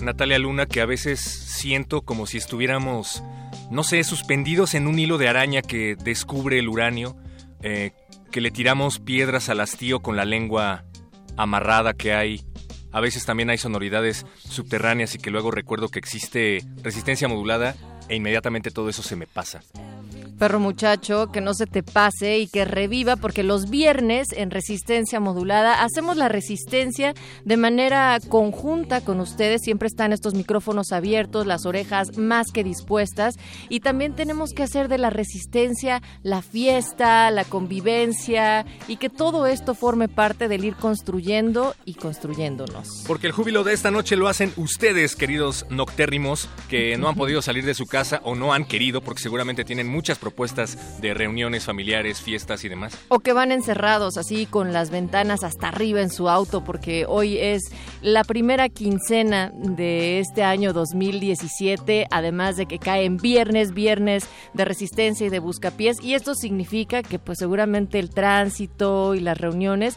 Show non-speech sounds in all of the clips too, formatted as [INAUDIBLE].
Natalia Luna, que a veces siento como si estuviéramos, no sé, suspendidos en un hilo de araña que descubre el uranio, eh, que le tiramos piedras al hastío con la lengua amarrada que hay. A veces también hay sonoridades subterráneas y que luego recuerdo que existe resistencia modulada e inmediatamente todo eso se me pasa perro muchacho, que no se te pase y que reviva, porque los viernes en Resistencia Modulada hacemos la resistencia de manera conjunta con ustedes. Siempre están estos micrófonos abiertos, las orejas más que dispuestas. Y también tenemos que hacer de la resistencia la fiesta, la convivencia y que todo esto forme parte del ir construyendo y construyéndonos. Porque el júbilo de esta noche lo hacen ustedes, queridos noctérrimos, que no han podido salir de su casa o no han querido, porque seguramente tienen muchas propuestas de reuniones familiares, fiestas y demás. O que van encerrados así con las ventanas hasta arriba en su auto porque hoy es la primera quincena de este año 2017, además de que cae en viernes, viernes de resistencia y de buscapiés y esto significa que pues seguramente el tránsito y las reuniones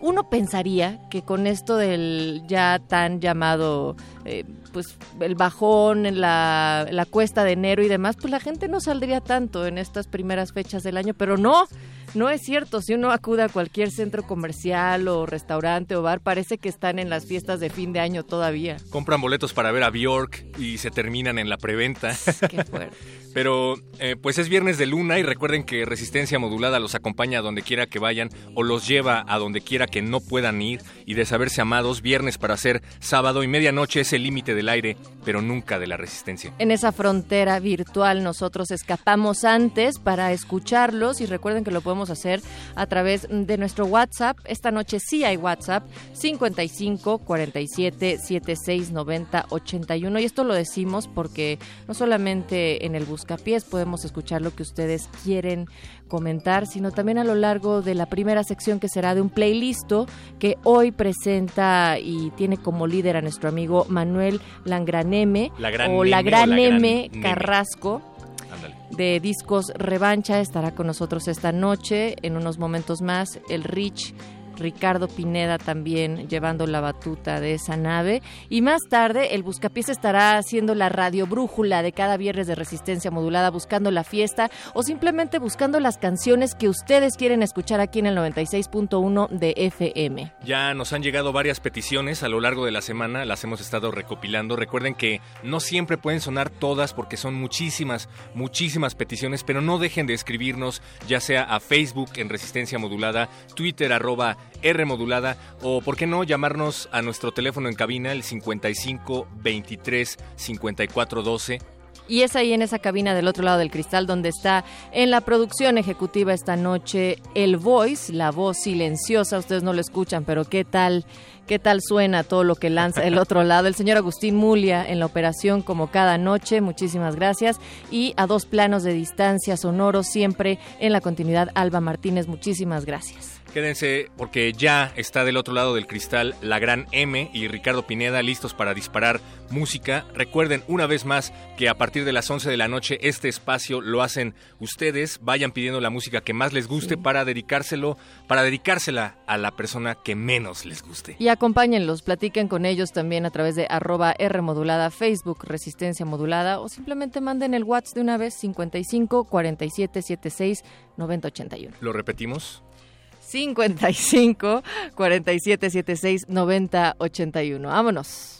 uno pensaría que con esto del ya tan llamado, eh, pues el bajón, la, la cuesta de enero y demás, pues la gente no saldría tanto en estas primeras fechas del año, pero no, no es cierto. Si uno acude a cualquier centro comercial o restaurante o bar, parece que están en las fiestas de fin de año todavía. Compran boletos para ver a Bjork y se terminan en la preventa. [LAUGHS] Qué fuerte. [LAUGHS] Pero eh, pues es viernes de luna y recuerden que Resistencia Modulada los acompaña a donde quiera que vayan o los lleva a donde quiera que no puedan ir y de saberse amados, viernes para ser sábado y medianoche es el límite del aire, pero nunca de la resistencia. En esa frontera virtual nosotros escapamos antes para escucharlos y recuerden que lo podemos hacer a través de nuestro WhatsApp. Esta noche sí hay WhatsApp 55 47 76 90 81 y esto lo decimos porque no solamente en el bus pies podemos escuchar lo que ustedes quieren comentar, sino también a lo largo de la primera sección que será de un playlist que hoy presenta y tiene como líder a nuestro amigo Manuel Langraneme o la Gran M Carrasco de Discos Revancha. Estará con nosotros esta noche. En unos momentos más, el Rich Ricardo Pineda también llevando la batuta de esa nave. Y más tarde, el Buscapiés estará haciendo la radio brújula de cada viernes de resistencia modulada, buscando la fiesta o simplemente buscando las canciones que ustedes quieren escuchar aquí en el 96.1 de FM. Ya nos han llegado varias peticiones a lo largo de la semana, las hemos estado recopilando. Recuerden que no siempre pueden sonar todas porque son muchísimas, muchísimas peticiones, pero no dejen de escribirnos, ya sea a Facebook en Resistencia Modulada, Twitter arroba R modulada o por qué no llamarnos a nuestro teléfono en cabina el 55 23 54 12 y es ahí en esa cabina del otro lado del cristal donde está en la producción ejecutiva esta noche el voice, la voz silenciosa. Ustedes no lo escuchan, pero qué tal, qué tal suena todo lo que lanza el otro [LAUGHS] lado. El señor Agustín Mulia en la operación como cada noche. Muchísimas gracias. Y a dos planos de distancia sonoro siempre en la continuidad Alba Martínez. Muchísimas gracias. Quédense porque ya está del otro lado del cristal la gran M y Ricardo Pineda listos para disparar música. Recuerden una vez más que a partir de las 11 de la noche este espacio lo hacen ustedes. Vayan pidiendo la música que más les guste para dedicárselo, para dedicársela a la persona que menos les guste. Y acompáñenlos, platiquen con ellos también a través de arroba R modulada, Facebook Resistencia Modulada o simplemente manden el WhatsApp de una vez 55 47 76 90 81. ¿Lo repetimos? 55 47 76 90 81. Vámonos.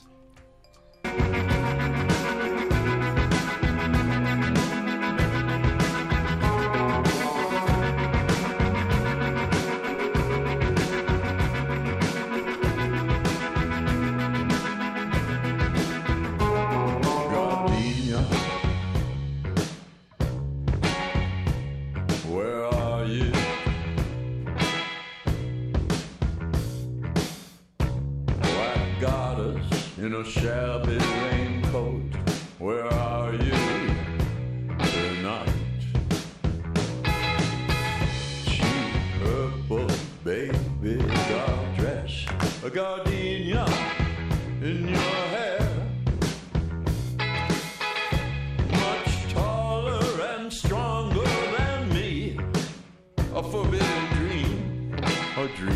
In a shabby raincoat. Where are you tonight? Cheap purple baby doll dress, a gardenia in your hair. much taller and stronger than me. A forbidden dream, a dream,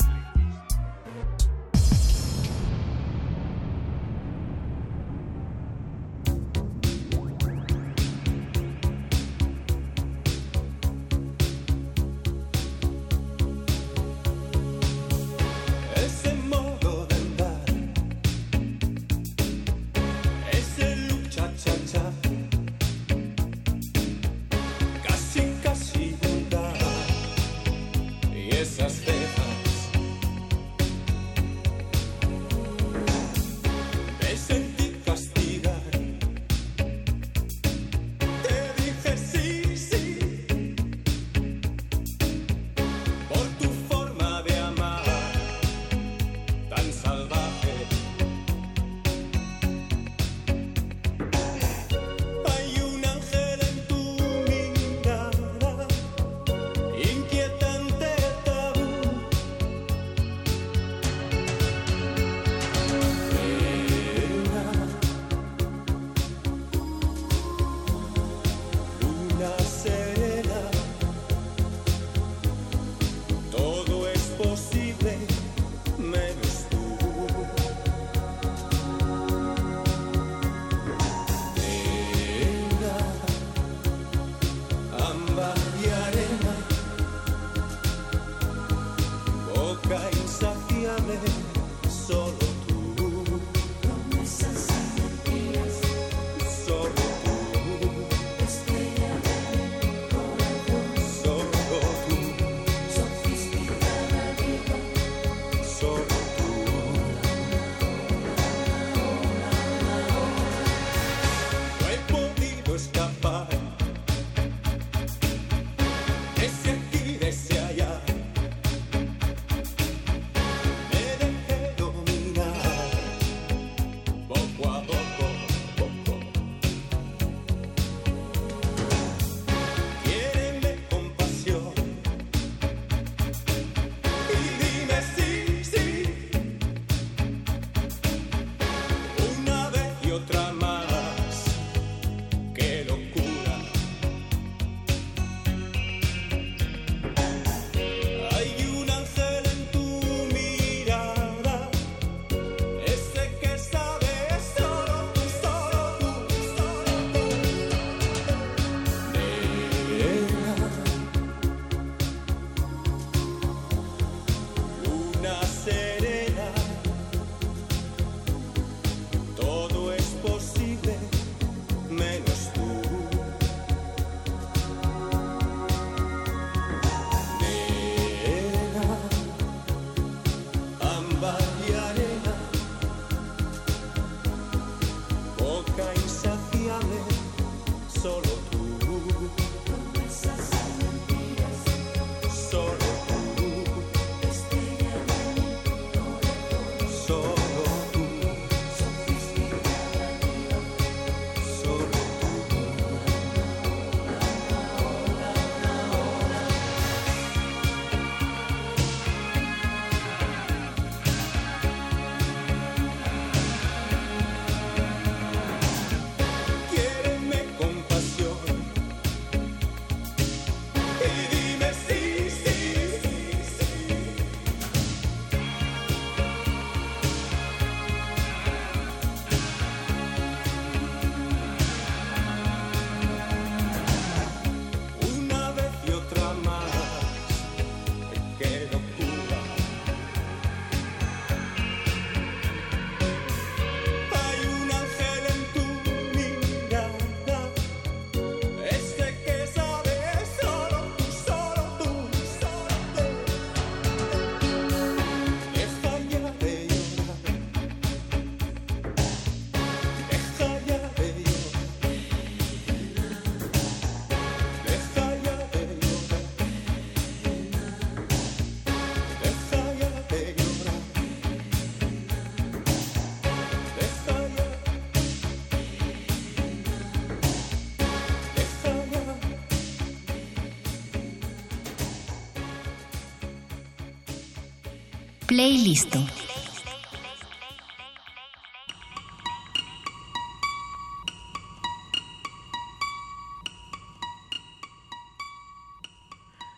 Playlist.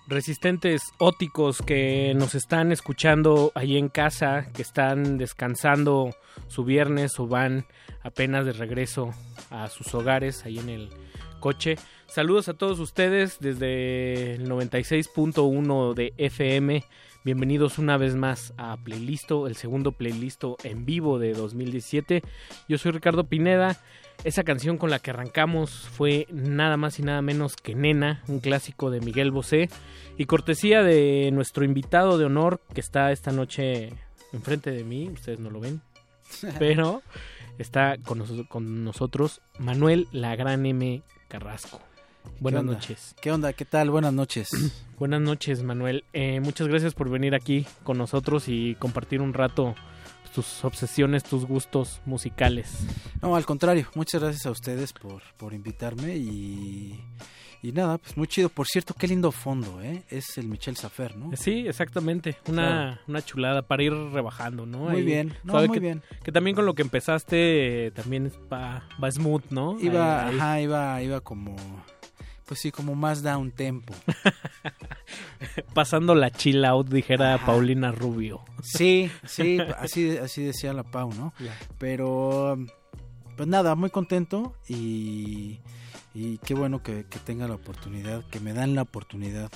resistentes óticos que nos están escuchando ahí en casa, que están descansando su viernes o van apenas de regreso a sus hogares ahí en el coche. Saludos a todos ustedes desde el 96.1 de FM. Bienvenidos una vez más a Playlisto, el segundo playlisto en vivo de 2017. Yo soy Ricardo Pineda. Esa canción con la que arrancamos fue nada más y nada menos que Nena, un clásico de Miguel Bosé. Y cortesía de nuestro invitado de honor que está esta noche enfrente de mí, ustedes no lo ven, [LAUGHS] pero está con, nos- con nosotros Manuel La Gran M Carrasco. Buenas noches. ¿Qué onda? ¿Qué tal? Buenas noches. [CLEARS THROAT] Buenas noches, Manuel. Eh, muchas gracias por venir aquí con nosotros y compartir un rato tus obsesiones, tus gustos musicales. No, al contrario, muchas gracias a ustedes por, por invitarme y, y nada, pues muy chido. Por cierto, qué lindo fondo, ¿eh? Es el Michel Safer, ¿no? Sí, exactamente. Una, una chulada para ir rebajando, ¿no? Muy Ahí, bien, no, muy que, bien. Que también con lo que empezaste eh, también va, va smooth, ¿no? Iba, ahí. ajá, iba, iba como, pues sí, como más down tempo. [LAUGHS] Pasando la chill out, dijera Ajá. Paulina Rubio. Sí, sí, [LAUGHS] así, así decía la Pau, ¿no? Pero, pues nada, muy contento y, y qué bueno que, que tenga la oportunidad, que me dan la oportunidad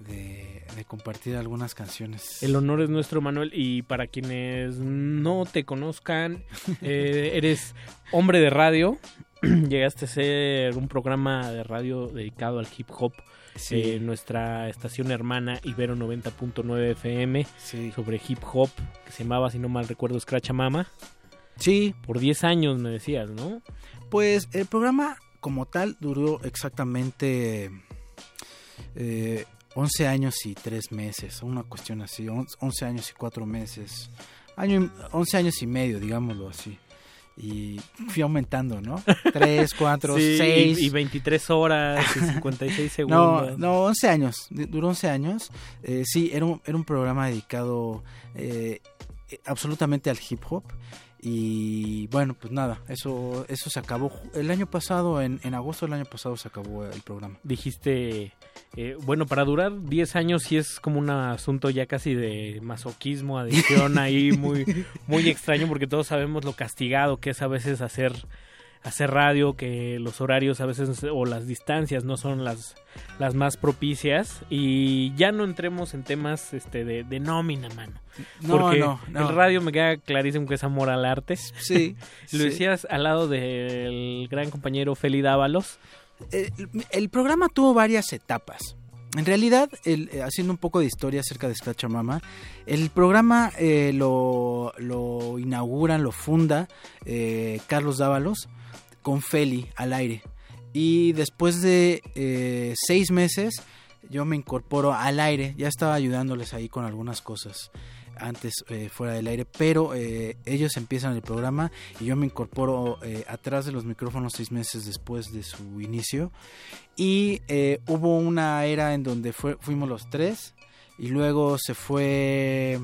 de, de compartir algunas canciones. El honor es nuestro, Manuel. Y para quienes no te conozcan, [LAUGHS] eh, eres hombre de radio. [CLEARS THROAT] Llegaste a ser un programa de radio dedicado al hip hop. Sí. eh, nuestra estación hermana Ibero 90.9 FM Sí. sobre hip hop que se llamaba, si no mal recuerdo, Scratcha Mama. Sí, Por 10 años me decías, ¿no? Pues el programa como tal duró exactamente eh, 11 años y 3 meses, una cuestión así, on- 11 años y 4 meses, año, y- 11 años y medio, digámoslo así. Y fui aumentando, ¿no? [LAUGHS] 3, 4, Sí, 6. Y, y 23 horas y [LAUGHS] 56 No, segundos. no, 11 años, du- duró 11 años. Eh, sí, era un, era un programa dedicado eh, eh, absolutamente al hip hop. Y bueno, pues nada, eso eso se acabó el año pasado, en, en agosto del año pasado se acabó el programa. dijiste, eh, bueno, para durar 10 años sí es como un asunto ya casi de masoquismo, adicción ahí muy, muy extraño porque todos sabemos lo castigado que es a veces hacer, hacer radio, que los horarios a veces o las distancias no son las, las más propicias y ya no entremos en temas este de, de nómina, mano. No, Porque no, no. el radio me queda clarísimo que es amor al arte. Sí. [LAUGHS] Lo sí. decías al lado del gran compañero Feli Dávalos. El, el programa tuvo varias etapas. En realidad, eh, haciendo un poco de historia acerca de Scratch Mama, el programa eh, lo, lo inauguran, lo funda eh, Carlos Dávalos con Feli al aire. Y después de eh, seis meses, yo me incorporo al aire. Ya estaba ayudándoles ahí con algunas cosas antes eh, fuera del aire, pero eh, ellos empiezan el programa y yo me incorporo eh, atrás de los micrófonos seis meses después de su inicio y eh, hubo una era en donde fue, fuimos los tres y luego se fue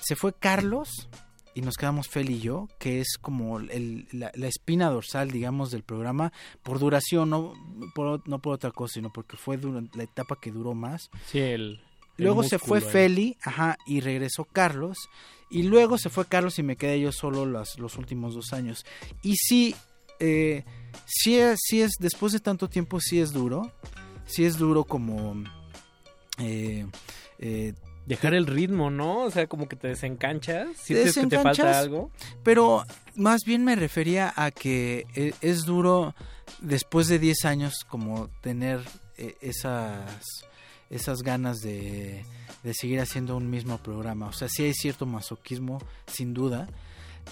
se fue Carlos y nos quedamos Fel y yo, que es como el- la, la espina dorsal, digamos, del programa, por duración, no por, no por otra cosa, sino porque fue la etapa que duró más. Sí, el, Luego se fue. Feli, ajá, y regresó Carlos. Y luego se fue Carlos y me quedé yo solo las, los últimos dos años. Y sí, eh, sí, es, sí es, después de tanto tiempo, sí es duro. Sí es duro como... eh, eh, Dejar el ritmo, ¿no? O sea, como que te desencanchas. Te ¿Sientes que te falta algo? pero más bien me refería a que e- es duro después de 10 años como tener eh, esas, esas ganas de, de seguir haciendo un mismo programa. O sea, sí hay cierto masoquismo, sin duda.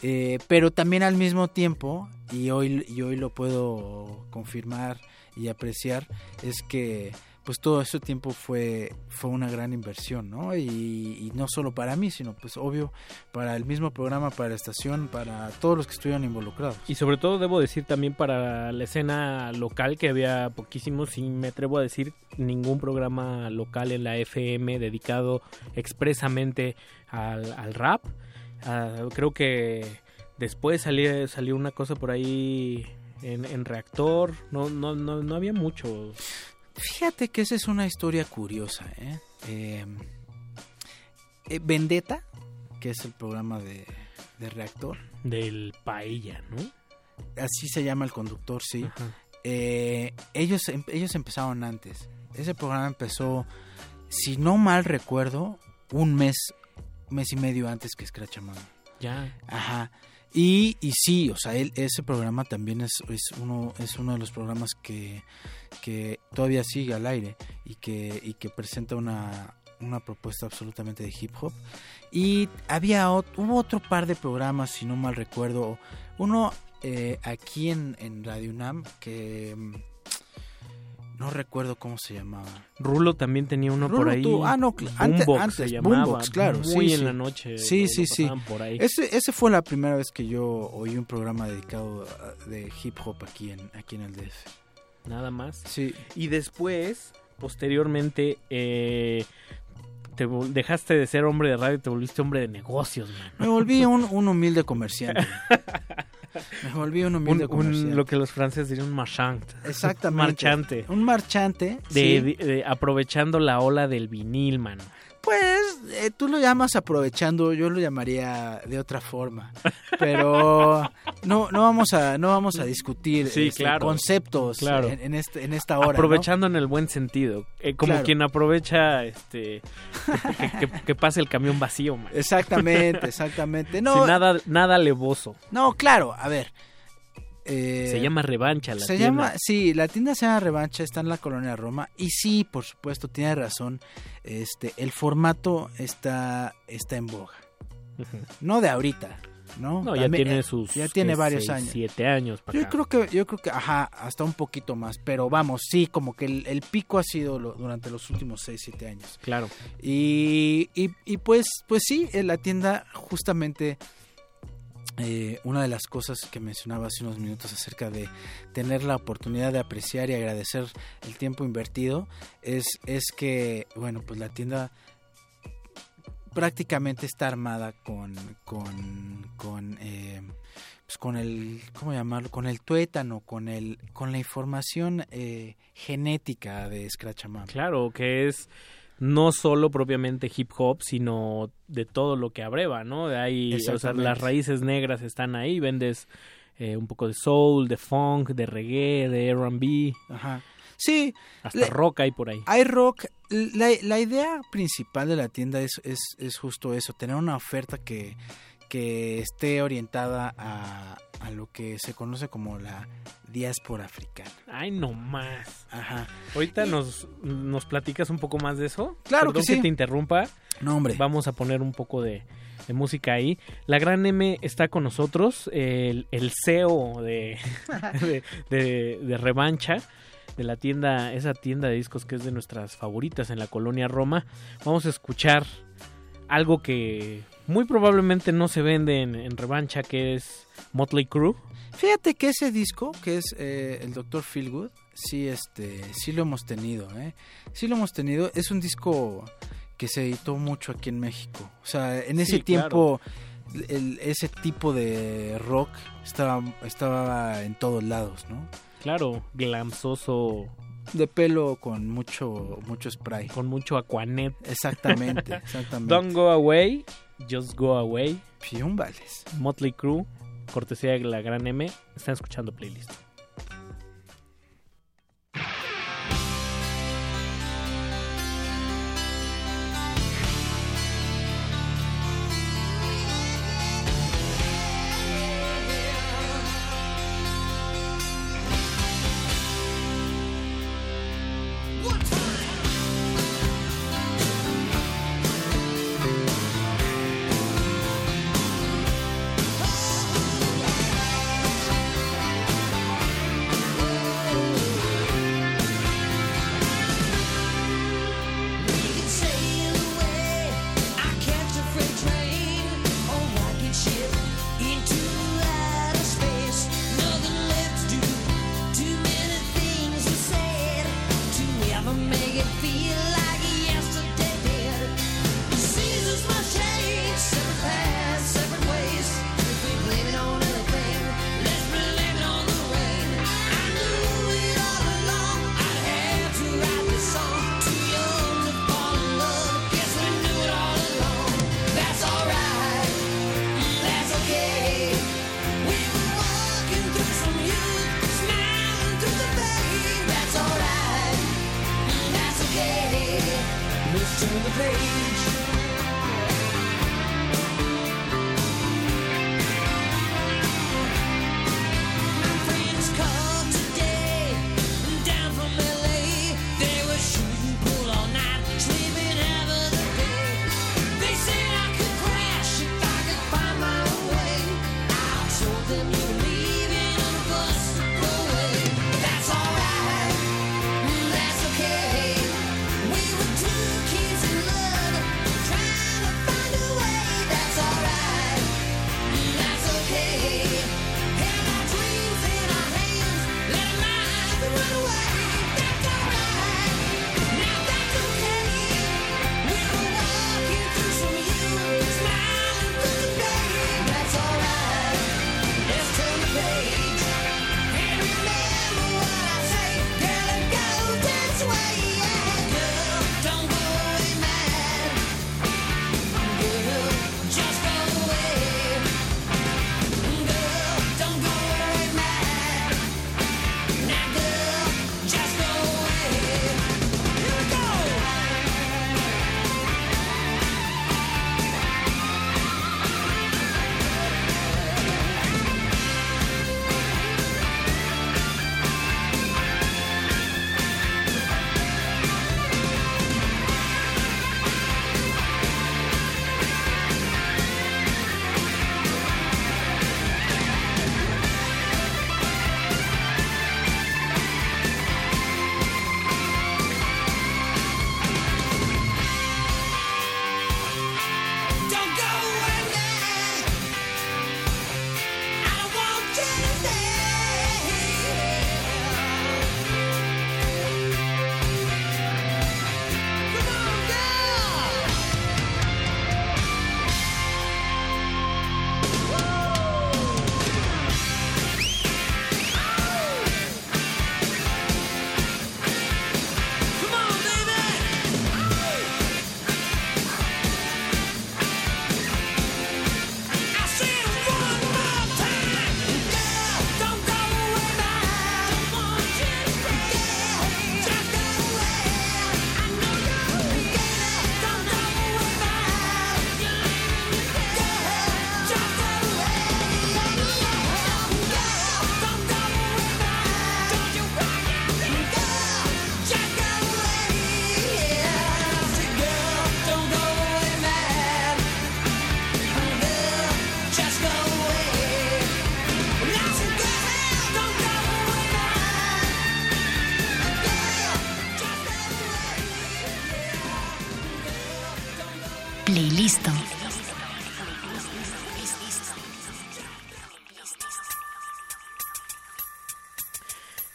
Eh, pero también al mismo tiempo, y hoy, y hoy lo puedo confirmar y apreciar, es que pues todo ese tiempo fue, fue una gran inversión, ¿no? Y, y no solo para mí, sino pues obvio para el mismo programa, para la estación, para todos los que estuvieron involucrados. Y sobre todo debo decir también para la escena local que había poquísimos, y me atrevo a decir ningún programa local en la FM dedicado expresamente al, rap. Ah, creo que después salió, salió una cosa por ahí en, en reactor, no, no, no, no había mucho. Fíjate que esa es una historia curiosa, ¿eh? Eh, eh, Vendetta, que es el programa de, de Reactor, Del paella, ¿no? así se llama el conductor, sí. Eh, ellos, em- ellos empezaron antes. Ese programa empezó, si no mal recuerdo, un mes, mes y medio antes que Scratch. Ya. Ajá. Y, y sí, o sea, él, ese programa también es, es, uno, es uno de los programas que, que todavía sigue al aire y que, y que presenta una, una propuesta absolutamente de hip hop. Y había ot- hubo otro par de programas, si no mal recuerdo. Uno eh, aquí en, en Radio UNAM que mm, no recuerdo cómo se llamaba. Rulo también tenía uno por ahí. ah, no, cl- ante- Boombox antes, se llamaba. Boombox, claro, Muy sí, en sí. la noche. Sí, sí, sí. pasaban Por ahí. Ese, ese fue la primera vez que yo oí un programa dedicado a- de hip hop aquí en, aquí en el DF. Nada más. Sí, Y después, posteriormente, eh, te dejaste de ser hombre de radio y te volviste hombre de negocios, man. me volví un, un humilde comerciante. [LAUGHS] Me volví un humilde Un- un- comerciante. lo que los franceses dirían un marchand. Exactamente. Marchante. Un marchante. De, sí. de- de- aprovechando la ola del vinil, man. Pues eh, tú lo llamas aprovechando, yo lo llamaría de otra forma. Pero [LAUGHS] no, no vamos a, no vamos a discutir Sí, este, claro. conceptos Claro. En, en este, en esta hora. ¿no? aprovechando en el buen sentido. Eh, como Claro. quien aprovecha este que, que- que pase el camión vacío, man. Exactamente, [LAUGHS] exactamente. No, Sin nada, nada alevoso. no, claro, a ver. Eh, Se llama revancha la se tienda. llama, sí, la tienda se llama Revancha, está en la colonia Roma y sí, por supuesto, tiene razón. Este, el formato está, está en boga, no de ahorita, ¿no? No, ya También, tiene eh, sus ya tiene varios seis, años. Siete años para Yo acá. creo que, yo creo que, ajá, hasta un poquito más, pero vamos, sí, como que el, el pico ha sido lo- durante los últimos 6, 7 años. Claro. Y, y, y pues, pues sí, en la tienda justamente eh, una de las cosas que mencionaba hace unos minutos acerca de tener la oportunidad de apreciar y agradecer el tiempo invertido es, es que, bueno, pues la tienda prácticamente está armada con, con, con, eh, pues con el, ¿cómo llamarlo? Con el tuétano, con el, con la información eh, genética de Scratch Amam. Claro, que es no solo propiamente hip hop, sino de todo lo que abreva, ¿no? De ahí, o sea, las raíces negras están ahí, vendes eh, un poco de soul, de funk, de reggae, de R&B, Ajá. Sí, hasta Le- rock hay por ahí. hay rock. La, la idea principal de la tienda es, es, es justo eso, tener una oferta que, que esté orientada a, a lo que se conoce como la diáspora africana. Ay, no más. Ajá. Ahorita nos, nos platicas un poco más de eso. Claro que sí. te interrumpa. No, hombre. Vamos a poner un poco de, de música ahí. La gran M está con nosotros, el, el CEO de, [LAUGHS] de, de- de Revancha, de la tienda, esa tienda de discos que es de nuestras favoritas en la colonia Roma. Vamos a escuchar algo que muy probablemente no se vende en, en Revancha, que es Motley Crue. Fíjate que ese disco, que es eh, el Dr. Feelgood, sí, este, sí lo hemos tenido, ¿eh? Sí lo hemos tenido. Es un disco que se editó mucho aquí en México. O sea, en ese Sí, tiempo, el- ese tipo de rock estaba, estaba en todos lados, ¿no? Claro, glamsoso, De pelo con mucho, mucho spray. con mucho aquanet. Exactamente, [LAUGHS] exactamente. Don't go away, just go away. Piúmbales. Motley Crue, cortesía de la gran M, están escuchando playlist.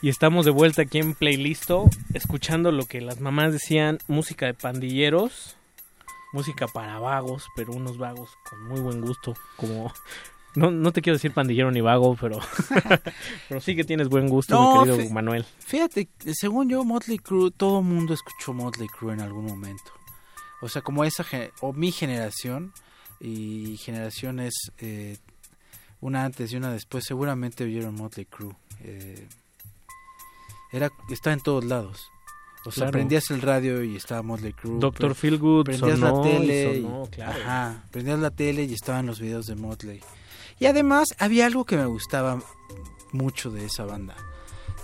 Y estamos de vuelta aquí en Playlisto, escuchando lo que las mamás decían, música de pandilleros, música para vagos, pero unos vagos con muy buen gusto, como... No, no te quiero decir pandillero ni vago, pero, [LAUGHS] pero sí que tienes buen gusto, No, mi querido Manuel. Fíjate, según yo, Motley Crue, todo mundo escuchó Motley Crue en algún momento. O sea, como esa, o mi generación, y generaciones, eh, una antes y una después, seguramente oyeron Motley Crue. Eh, era, está en todos lados. O sea, Claro. prendías el radio y estaba Motley Crue. Doctor Feelgood prendías sonó la tele y- sonó, claro. Ajá, prendías la tele y estaban los videos de Motley. Y además había algo que me gustaba mucho de esa banda,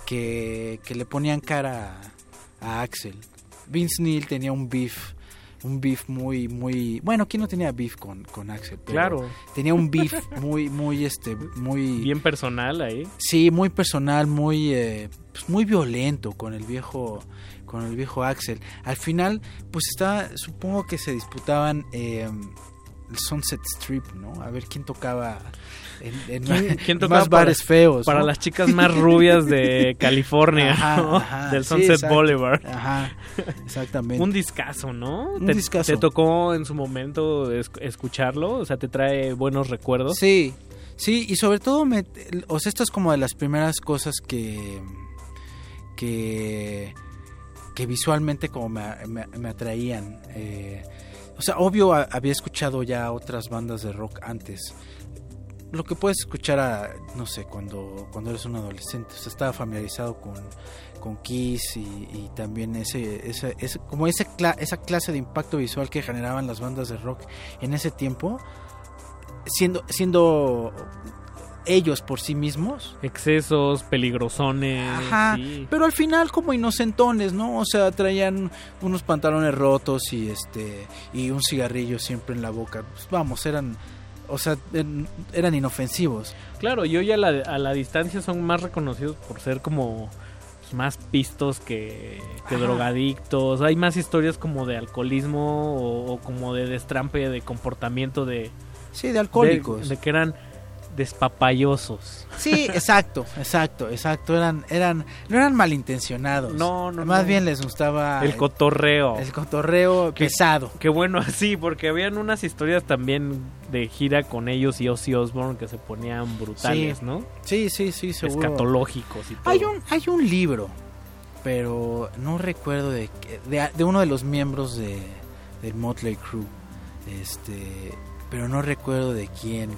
que, que le ponían cara a, a Axel. Vince Neil tenía un beef, un beef muy, muy, bueno, ¿quién no tenía beef con, con Axel? Pero Claro. Tenía un beef muy, muy, este, muy... Bien personal ahí. Sí, muy personal, muy, eh, pues muy violento con el viejo, con el viejo Axel. Al final, pues está, supongo que se disputaban eh, el Sunset Strip, ¿no? A ver quién tocaba en, en ¿Quién, [LAUGHS] quién más para- bares feos. Para ¿no? las chicas más rubias de [LAUGHS] California, Ajá, ¿no? ajá, del sí, Sunset exacto. Boulevard. Ajá, exactamente. Un discazo, ¿no? Un ¿Te, discazo. ¿Te tocó en su momento es- escucharlo? O sea, ¿te trae buenos recuerdos? Sí, sí, y sobre todo, me, o sea, esto es como de las primeras cosas que, que, que visualmente como me, me- atraían. eh, o sea, obvio había escuchado ya otras bandas de rock antes. lo que puedes escuchar a, no sé, cuando, cuando eres un adolescente. O sea, estaba familiarizado con, con Kiss y, también ese, ese, ese- como esa clase de impacto visual que generaban las bandas de rock en ese tiempo, siendo, siendo ellos por sí mismos. Excesos, peligrosones. Ajá, sí. pero al final como inocentones, ¿no? O sea, traían unos pantalones rotos y este y un cigarrillo siempre en la boca. Pues vamos, eran o sea, eran inofensivos. Claro, y hoy a la, a la distancia son más reconocidos por ser como pues, más pistos que, que drogadictos. Hay más historias como de alcoholismo o, o como de destrampe de comportamiento de... Sí, de alcohólicos. De, de que eran despapayosos. Sí, exacto, exacto, exacto, eran eran no eran malintencionados. No, no, Más no. bien les gustaba El cotorreo. el cotorreo pesado. Qué bueno [LAUGHS] así, porque habían unas historias también de gira con ellos y Ozzy Osbourne que se ponían brutales, Sí. ¿no? Sí, sí, sí, seguro. Escatológicos y todo. Hay un, hay un libro, pero no recuerdo de, de uno de los miembros de, del Motley Crue. Este, pero no recuerdo de quién.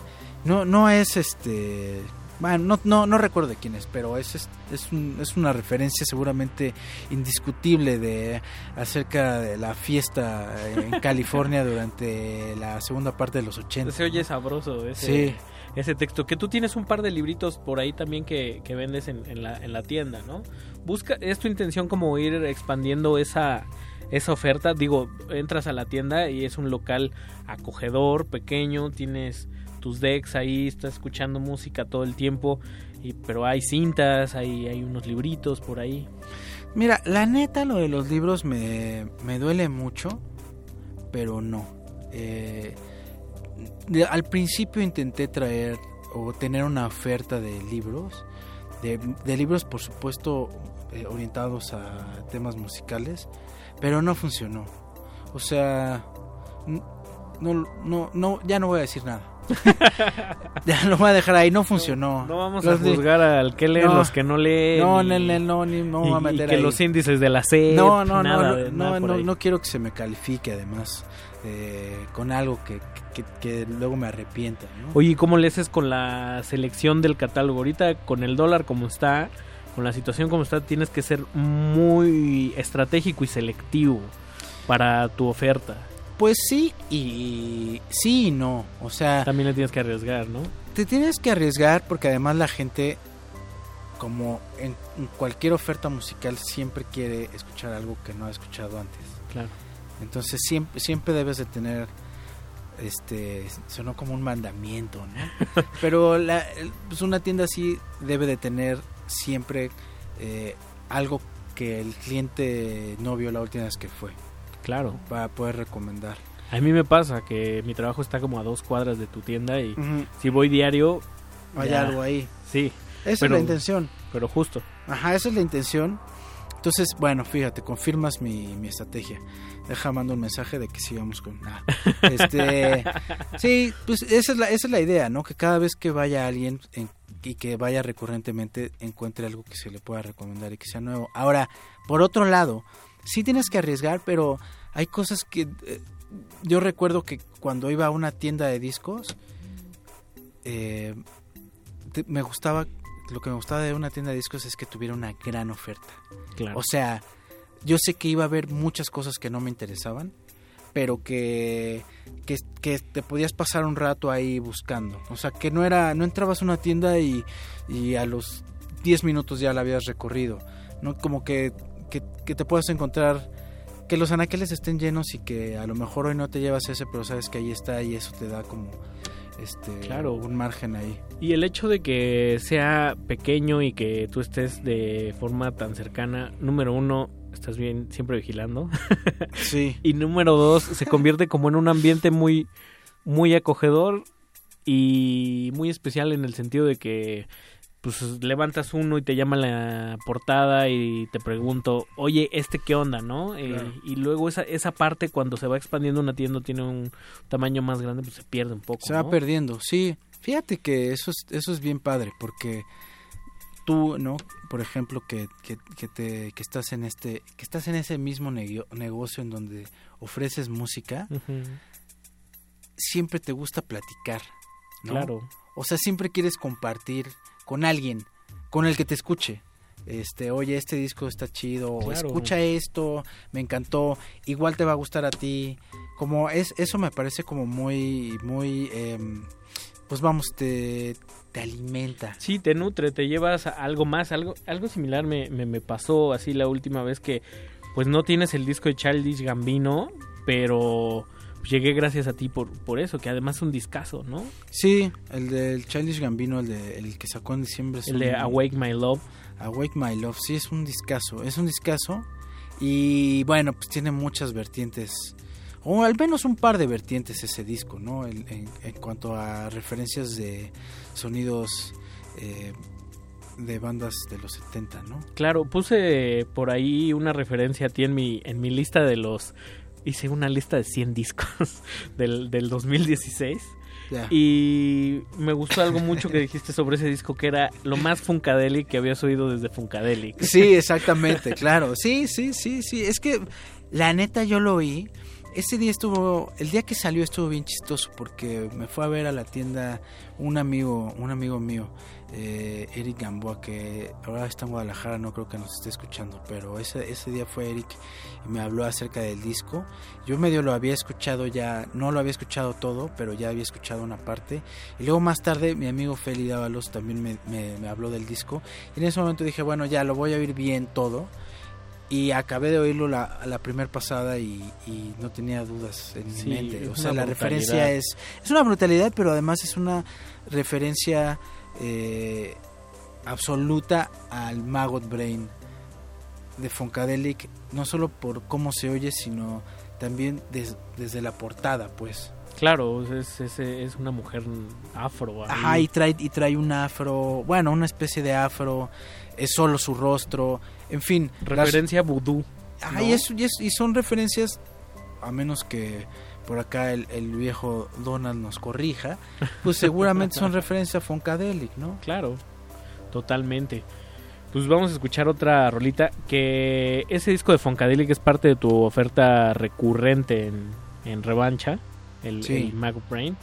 No, no es este. Bueno, no, no, no recuerdo de quién es, pero es, es, es, un- es una referencia seguramente indiscutible de acerca de la fiesta en [LAUGHS] California durante la segunda parte de los 80. Se oye sabroso ese, Sí. ese texto. Que tú tienes un par de libritos por ahí también que, que vendes en, en la, en la tienda, ¿no? Busca, es tu intención como ir expandiendo esa, esa oferta. Digo, entras a la tienda y es un local acogedor, pequeño, tienes tus decks ahí, estás escuchando música todo el tiempo, y, pero hay cintas, hay, hay unos libritos por ahí. Mira, la neta, lo de los libros me, me duele mucho, pero no. Eh, al principio intenté traer o tener una oferta de libros, de, libros por supuesto eh, orientados a temas musicales, pero no funcionó. O sea, no, no, no, ya no voy a decir nada. [LAUGHS] ya lo voy a dejar ahí, no funcionó. No vamos Los a juzgar al que lee, No. los que no leen. No, y- no, ni- no y- voy a y meter que ahí. los índices de la SEP, No, no, nada no, de- no, nada no, quiero que se me califique además eh, con algo que, que, que luego me arrepienta. Oye, ¿y ¿cómo le haces con la selección del catálogo? Ahorita con el dólar como está, con la situación como está, tienes que ser muy estratégico y selectivo para tu oferta. Pues sí y sí y no. O sea, También le tienes que arriesgar, ¿no? te tienes que arriesgar porque además la gente, como en, cualquier oferta musical, siempre quiere escuchar algo que no ha escuchado antes. Claro. Entonces siempre, siempre debes de tener, este, sonó como un mandamiento, ¿no? [LAUGHS] Pero la, pues una tienda así debe de tener siempre eh, algo que el cliente no vio la última vez que fue, Claro. para poder recomendar. A mí me pasa que mi trabajo está como a dos cuadras de tu tienda y si voy diario, Hay Ya. algo ahí. sí, Esa es la intención. pero justo. Ajá, esa es la intención. Entonces, bueno, fíjate, confirmas mi, mi estrategia. Deja, mando un mensaje de que sigamos con... ah, [LAUGHS] Este, sí, pues esa es, la, esa es la idea, ¿no? Que cada vez que vaya alguien en- y que vaya recurrentemente encuentre algo que se le pueda recomendar y que sea nuevo. Ahora, por otro lado, sí tienes que arriesgar, pero hay cosas que... eh, yo recuerdo que cuando iba a una tienda de discos, eh, te- me gustaba... Lo que me gustaba de una tienda de discos es que tuviera una gran oferta. Claro. O sea, yo sé que iba a haber muchas cosas que no me interesaban, pero que, que, que te podías pasar un rato ahí buscando. O sea, que no era, no entrabas a una tienda y, y a los 10 minutos ya la habías recorrido. No como que, que, que te puedas encontrar que los anaqueles estén llenos y que a lo mejor hoy no te llevas ese, pero sabes que ahí está y eso te da como este Claro. un margen ahí. Y el hecho de que sea pequeño y que tú estés de forma tan cercana, número uno, estás bien siempre vigilando. [LAUGHS] Sí. Y número dos, se convierte como en un ambiente muy, muy acogedor y muy especial en el sentido de que pues levantas uno y te llama la portada y te pregunto, oye, ¿este qué onda, no? Eh, y luego esa, esa parte cuando se va expandiendo una tienda tiene un tamaño más grande, pues se pierde un poco. Se va perdiendo, sí. Fíjate que eso es, eso es bien padre, porque tú, ¿no? Por ejemplo, que, que, que te, que estás en este, que estás en ese mismo nego- negocio en donde ofreces música, siempre te gusta platicar. ¿no? Claro. O sea, siempre quieres compartir con alguien, con el que te escuche. Este, oye, este disco está chido, Claro. escucha esto, me encantó, igual te va a gustar a ti. Como es, eso me parece como muy, muy, em, pues vamos, te, te alimenta. Sí, te nutre, te llevas a algo más, algo, algo similar me, me, me pasó así la última vez que pues no tienes el disco de Childish Gambino, pero llegué gracias a ti por, por eso, que además es un discazo, ¿no? Sí, el del Childish Gambino, el, de, el que sacó en diciembre. es El de Awake My Love. Awake My Love, sí, es un discazo, es un discazo. Y bueno, pues tiene muchas vertientes, o al menos un par de vertientes ese disco, ¿no? En, en- en cuanto a referencias de sonidos eh, de bandas de los 70, ¿no? Claro, puse por ahí una referencia a ti en mi, en mi lista de los... Hice una lista de 100 discos [LAUGHS] del, del 2016. Ya. Y me gustó algo mucho que dijiste sobre ese disco, que era lo más Funkadelic que habías oído desde Funkadelic. Sí, [LAUGHS] exactamente, claro. Sí, sí, sí, sí. Es que la neta yo lo oí. Ese día estuvo, el día que salió estuvo bien chistoso porque me fue a ver a la tienda un amigo, un amigo mío, eh, Eric Gamboa, que ahora está en Guadalajara, no creo que nos esté escuchando, pero ese, ese día fue Eric y me habló acerca del disco. Yo medio lo había escuchado ya, no lo había escuchado todo, pero ya había escuchado una parte. Y luego más tarde mi amigo Feli Dávalos también me, me- me habló del disco. Y en ese momento dije, bueno, ya lo voy a oír bien todo. Y acabé de oírlo la, la primera pasada y, y no tenía dudas en Sí, mi mente. O sea, la brutalidad. referencia es, es una brutalidad, pero además es una referencia eh, absoluta al Maggot Brain de Funkadelic, no solo por cómo se oye, sino también des- desde la portada, pues. Claro, es, es, es una mujer afro. ahí. Ajá, y trae, y trae un afro, bueno, una especie de afro, es solo su rostro, en fin. las- Referencia vudú. Ajá, ¿no? y, es- y es- y son referencias, a menos que por acá el, el viejo Donald nos corrija, pues [LAUGHS] seguramente son referencias a Funkadelic, ¿no? Claro, totalmente. Pues vamos a escuchar otra rolita que ese disco de Funkadelic es parte de tu oferta recurrente en, en revancha, el, Sí. el Maggot Brain.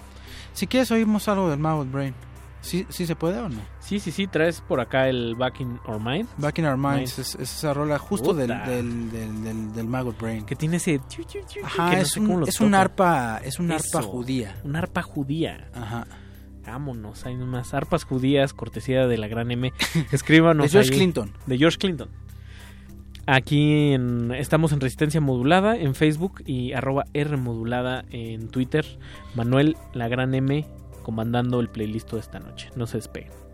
Si quieres oímos algo del Maggot Brain, ¿sí, sí se puede o no? Sí, sí, sí, traes por acá el Back in Our Mind. Back in Our Minds Mind. es, es esa rola justo del, del, del, Maggot Brain. Que tiene ese... Ajá, que no es, sé cómo un, es un arpa, es un arpa judía. Un arpa judía. Ajá. Vámonos, hay unas arpas judías, cortesía de la gran M. [LAUGHS] Escríbanos. De George ahí. Clinton. De George Clinton. Aquí en- estamos en Resistencia Modulada en Facebook y arroba R Modulada en Twitter. Manuel, la gran M, comandando el playlist de esta noche. No se despeguen.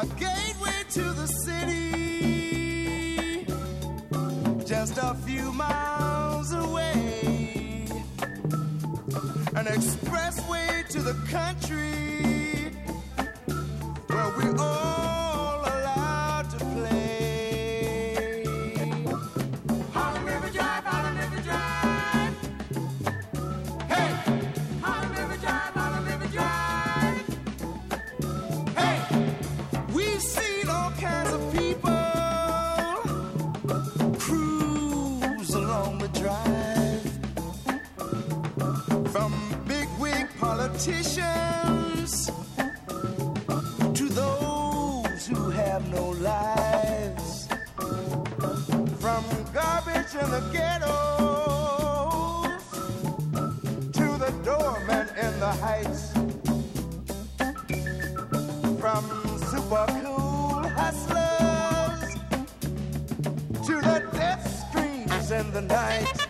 A gateway to the city, just a few miles away. An expressway to the country where we all politicians to those who have no lives, from garbage in the ghettos to the doorman in the heights, from super cool hustlers to the death screams in the night.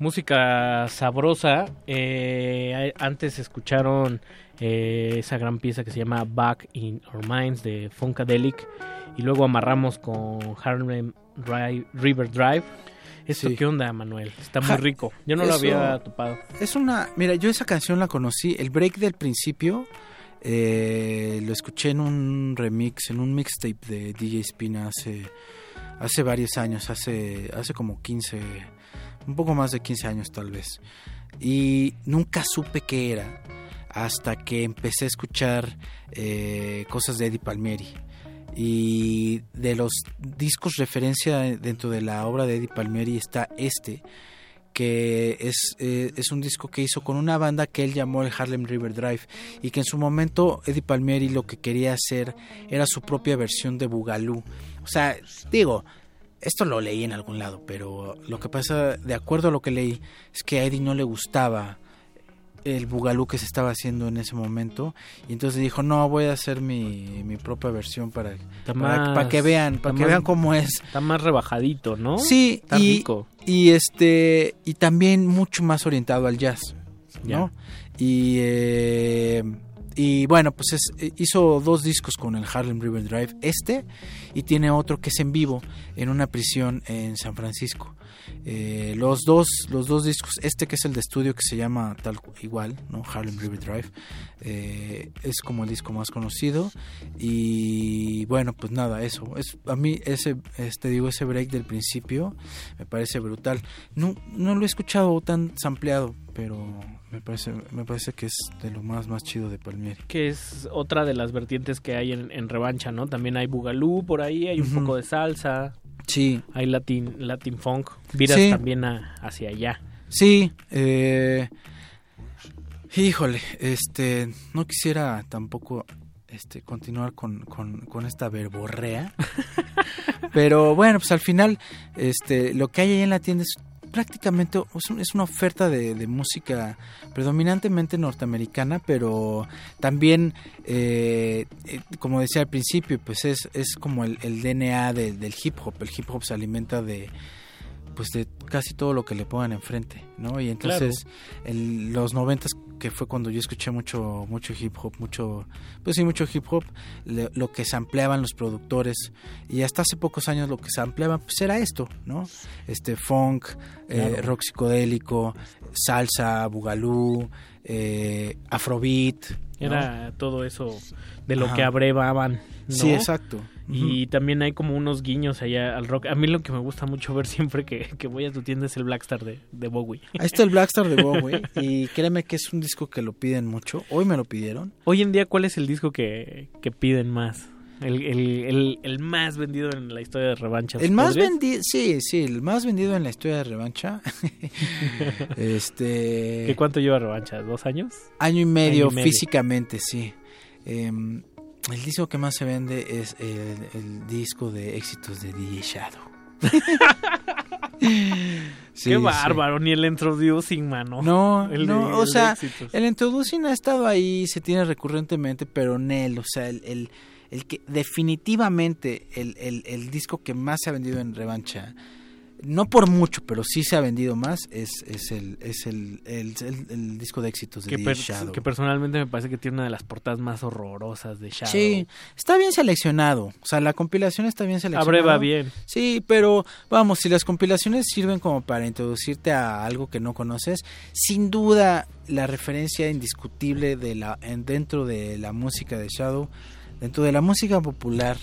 Música sabrosa. eh, antes escucharon eh, esa gran pieza que se llama Back in Our Minds de Funkadelic. Y luego amarramos con Harlem Ri- River Drive. ¿Esto Sí. qué onda, Manuel? Está muy rico. Yo no lo había topado. Es una, mira, yo esa canción la conocí, el break del principio, eh, lo escuché en un remix, en un mixtape de DJ Spina hace, hace varios años, hace, hace como 15, un poco más de 15 años tal vez. Y nunca supe qué era hasta que empecé a escuchar eh, cosas de Eddie Palmieri. Y de los discos referencia dentro de la obra de Eddie Palmieri está este, que es, eh, es un disco que hizo con una banda que él llamó el Harlem River Drive y que en su momento Eddie Palmieri lo que quería hacer era su propia versión de Boogaloo. O sea, digo, esto lo leí en algún lado, pero lo que pasa, de acuerdo a lo que leí, es que a Eddie no le gustaba el bugalú que se estaba haciendo en ese momento y entonces dijo no voy a hacer mi, mi propia versión para, para, que vean para que más- vean cómo es Está más rebajadito, ¿no? sí Está y, rico. y este y también mucho más orientado al jazz Ya. ¿no? y eh, y bueno pues es- eh, hizo dos discos con el Harlem River Drive este y tiene otro que es en vivo en una prisión en San Francisco. Eh, los dos los dos discos este que es el de estudio que se llama tal igual no Harlem River Drive eh, es como el disco más conocido. Y bueno pues nada eso es a mí ese este digo ese break del principio me parece brutal. No no lo he escuchado tan sampleado pero me parece me parece que es de lo más más chido de Palmieri Que es otra de las vertientes que hay en, en revancha, ¿no? También hay bugalú por ahí, hay un poco de salsa. Sí. Hay latin, latin funk. Viras Sí. también a- hacia allá. Sí, eh, híjole, este, no quisiera tampoco este, continuar con, con, con esta verborrea, [LAUGHS] pero bueno, pues al final, este, lo que hay ahí en la tienda es prácticamente es un- es una oferta de, música predominantemente norteamericana, pero también, eh, eh, como decía al principio, pues es, es como el, DNA de- del hip hop. El hip hop se alimenta de pues de casi todo lo que le pongan enfrente, ¿no? Y entonces en los noventas que fue cuando yo escuché mucho mucho hip hop, mucho pues sí mucho hip hop, le- lo que sampleaban los productores y hasta hace pocos años lo que sampleaban pues era esto, ¿no? Este funk, eh, rock psicodélico, salsa, bugalú, eh, afrobeat, ¿no? Era todo eso de lo Ajá. que abrevaban. ¿no? Sí, exacto. Y también hay como unos guiños allá al rock. A mí lo que me gusta mucho ver siempre que, que voy a tu tienda es el Blackstar de, de Bowie. Ahí está el Blackstar de Bowie [LAUGHS] y créeme que es un disco que lo piden mucho. Hoy me lo pidieron. Hoy en día, ¿cuál es el disco que, que piden más? El, el, el, el más vendido en la historia de revanchas. El más vendido, sí, sí, el más vendido en la historia de revancha. [LAUGHS] este. ¿Qué cuánto lleva revancha? ¿Dos años? Año y medio, Año y medio. físicamente, sí. Em, el disco que más se vende es el, el disco de éxitos de DJ Shadow. [LAUGHS] Sí, Qué sí. bárbaro, ni el introducing, mano. No, [LAUGHS] El no, el o sea, el introducing ha estado ahí, se tiene recurrentemente, pero Nel, o sea, el, el, el que definitivamente el disco que más se ha vendido en revancha, no por mucho, pero sí se ha vendido más, es, es, el, es el, el, el- el disco de éxitos de que, per- Shadow. que personalmente me parece que tiene una de las portadas más horrorosas de Shadow. Sí, está bien seleccionado. O sea, la compilación está bien seleccionada. Abreva bien. Sí, pero vamos, si las compilaciones sirven como para introducirte a algo que no conoces, sin duda la referencia indiscutible de la en- dentro de la música de Shadow, dentro de la música popular,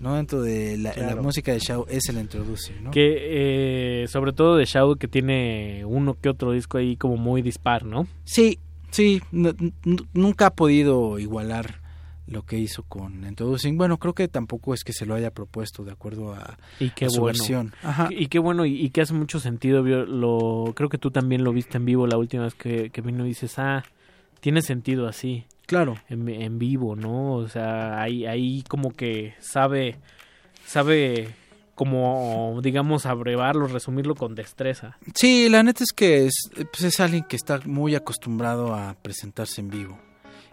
no dentro de la, Claro. la música de Shadow es el introduce, ¿no? Que eh, sobre todo de Shadow que tiene uno que otro disco ahí como muy dispar, ¿no? Sí, sí, nunca ha podido igualar lo que hizo con Introducing. Bueno, creo que tampoco es que se lo haya propuesto de acuerdo a, Y qué a su bueno. versión. Ajá. Y qué bueno, y, y que hace mucho sentido. Lo, creo que tú también lo viste en vivo la última vez que, que vino y dices, ah, tiene sentido así. Claro. En, en vivo, ¿no? O sea, ahí, ahí como que sabe, sabe como, digamos, abrevarlo, resumirlo con destreza. Sí, la neta es que es, pues es alguien que está muy acostumbrado a presentarse en vivo.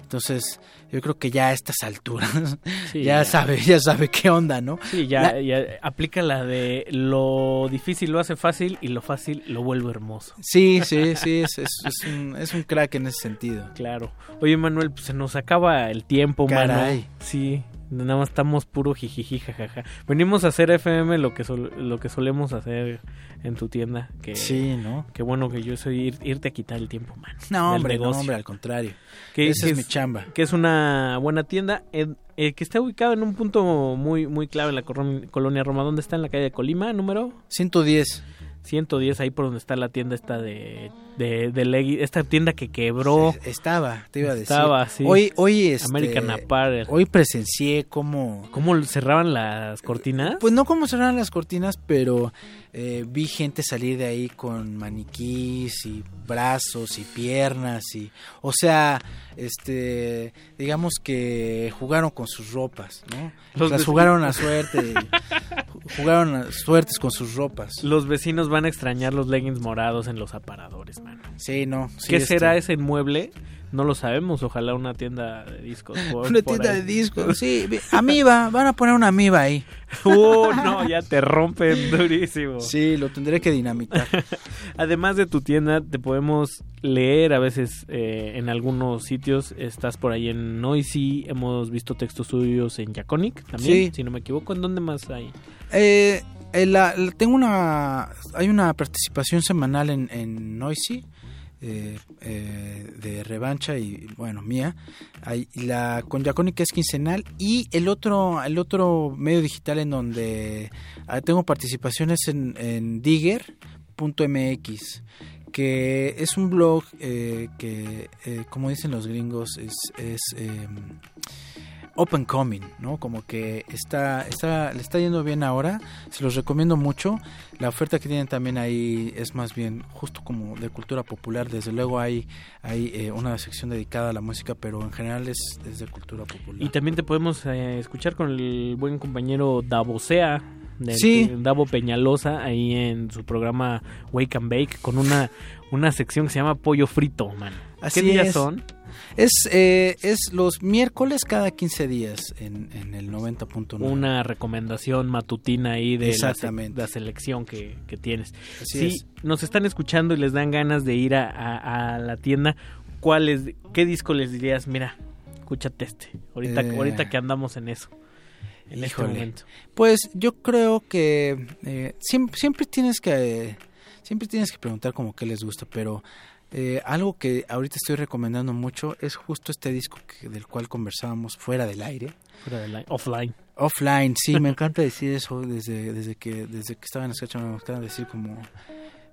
Entonces, yo creo que ya a estas alturas [LAUGHS] Sí, ya, ya. sabe, ya sabe qué onda, ¿no? Sí, ya, La- ya aplica la de lo difícil lo hace fácil y lo fácil lo vuelve hermoso. Sí, sí, sí, es, es, es un, es un crack en ese sentido. Claro. Oye, Manuel, pues se nos acaba el tiempo, Caray. mano. Sí, nada más estamos puro jijiji, jajaja. Venimos a hacer FM lo que sol- lo que solemos hacer en tu tienda. Que, Sí, ¿no? Qué bueno que yo soy ir- irte a quitar el tiempo, mano. No, hombre, no, hombre, al contrario. Que- Esa que es mi chamba. Que es una buena tienda eh, eh, que está ubicada en un punto muy muy clave en la colonia Roma. ¿Dónde está? En la calle de Colima, número 110. 110 ahí por donde está la tienda esta de, de, de leggings, esta tienda que quebró. Estaba, te iba a decir. Estaba, sí. Hoy, hoy, este, American Apparel. Hoy presencié cómo... ¿Cómo cerraban las cortinas? Pues no como cerraban las cortinas, pero eh, vi gente salir de ahí con maniquís y brazos y piernas y... O sea, este... Digamos que jugaron con sus ropas, ¿no? Los Las jugaron a suerte. Jugaron a suertes con sus ropas. Los vecinos van a extrañar los leggings morados en los aparadores, mano. Sí, no. sí, ¿Qué este, será ese inmueble? No lo sabemos. Ojalá una tienda de discos. [LAUGHS] por- Una por tienda ahí. de discos, sí. [LAUGHS] Amiba, van a poner una amiba ahí. [LAUGHS] Uh, no, ya te rompen durísimo. Sí, lo tendré que dinamitar. Además de tu tienda, te podemos leer a veces eh, en algunos sitios. Estás por ahí en Noisy. Hemos visto textos suyos en Yaconic también, Sí. si no me equivoco. ¿En dónde más hay? Eh, eh, la- la- tengo una hay una participación semanal en, en Noisy eh, eh, de revancha y bueno mía. Hay la con Yacónica es quincenal y el otro el otro medio digital en donde ah, tengo participaciones en, en Digger.mx que es un blog eh, que eh, como dicen los gringos es, es open coming, ¿no? Como que está, está, le está yendo bien ahora, se los recomiendo mucho. La oferta que tienen también ahí es más bien justo como de cultura popular. Desde luego hay, hay eh, una sección dedicada a la música, pero en general es, es de cultura popular. Y también te podemos eh, escuchar con el buen compañero Davosea. del- Sí. Davo Peñalosa ahí en su programa Wake and Bake con una, una sección que se llama Pollo Frito, man. Así ¿Qué días es. son? Es, eh, es los miércoles cada 15 días en, en el 90.9. Una recomendación matutina ahí de la, selección que, que tienes. Así si es. nos están escuchando y les dan ganas de ir a, a- a la tienda, ¿cuáles, ¿qué disco les dirías? Mira, escúchate este. Ahorita, Eh. ahorita que andamos en eso. En este momento. Pues yo creo que eh, siempre, siempre tienes que siempre tienes que preguntar como qué les gusta, pero eh, algo que ahorita estoy recomendando mucho es justo este disco que- del cual conversábamos fuera del aire. Fuera del aire, offline. Offline, sí, me [LAUGHS] encanta decir eso desde, desde que desde que estaba en Sketch, me encanta decir como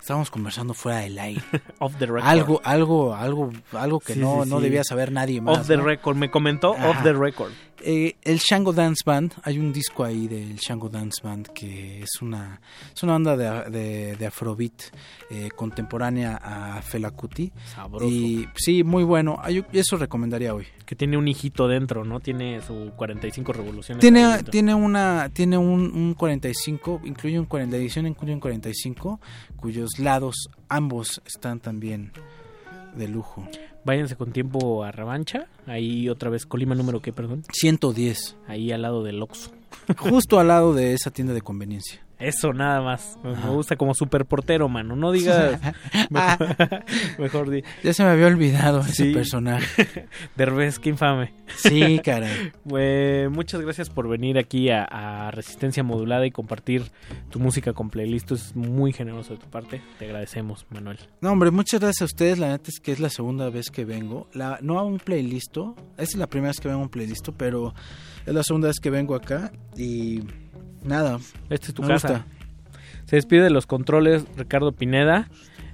estábamos conversando fuera del aire. [LAUGHS] Off the record. Algo, algo, algo, algo que Sí, no, sí, no sí. debía saber nadie más. Off the ¿no? record. Me comentó Ajá. Off the record. Eh, el Shango Dance Band, hay un disco ahí del Shango Dance Band que es una, es una banda de, de, de afrobeat eh, contemporánea a Fela Kuti. Sabroso. Y sí, muy bueno. Eso recomendaría hoy. Que tiene un hijito dentro, ¿no? Tiene su 45 revoluciones. Tiene, tiene una, tiene un, un 45, incluye un 40, la edición incluye un 45, cuyos lados ambos están también de lujo. Váyanse con tiempo a Revancha. Ahí otra vez, Colima número qué, perdón. 110, Ahí al lado del Oxxo. justo al lado de esa tienda de conveniencia. Eso nada más. Me, gusta como super portero, mano. No digas. [LAUGHS] mejor, [LAUGHS] mejor di. Ya se me había olvidado ese personaje. [LAUGHS] Derbez, qué infame. Sí, caray. Pues, muchas gracias por venir aquí a, a Resistencia Modulada y compartir tu música con playlist. Es muy generoso de tu parte. Te agradecemos, Manuel. No, hombre, muchas gracias a ustedes. La neta es que es la segunda vez que vengo. La, no a un playlist. Es la primera vez que vengo a un playlist, pero es la segunda vez que vengo acá. Y nada. Esta es tu me casa. gusta. Se despide de los controles Ricardo Pineda,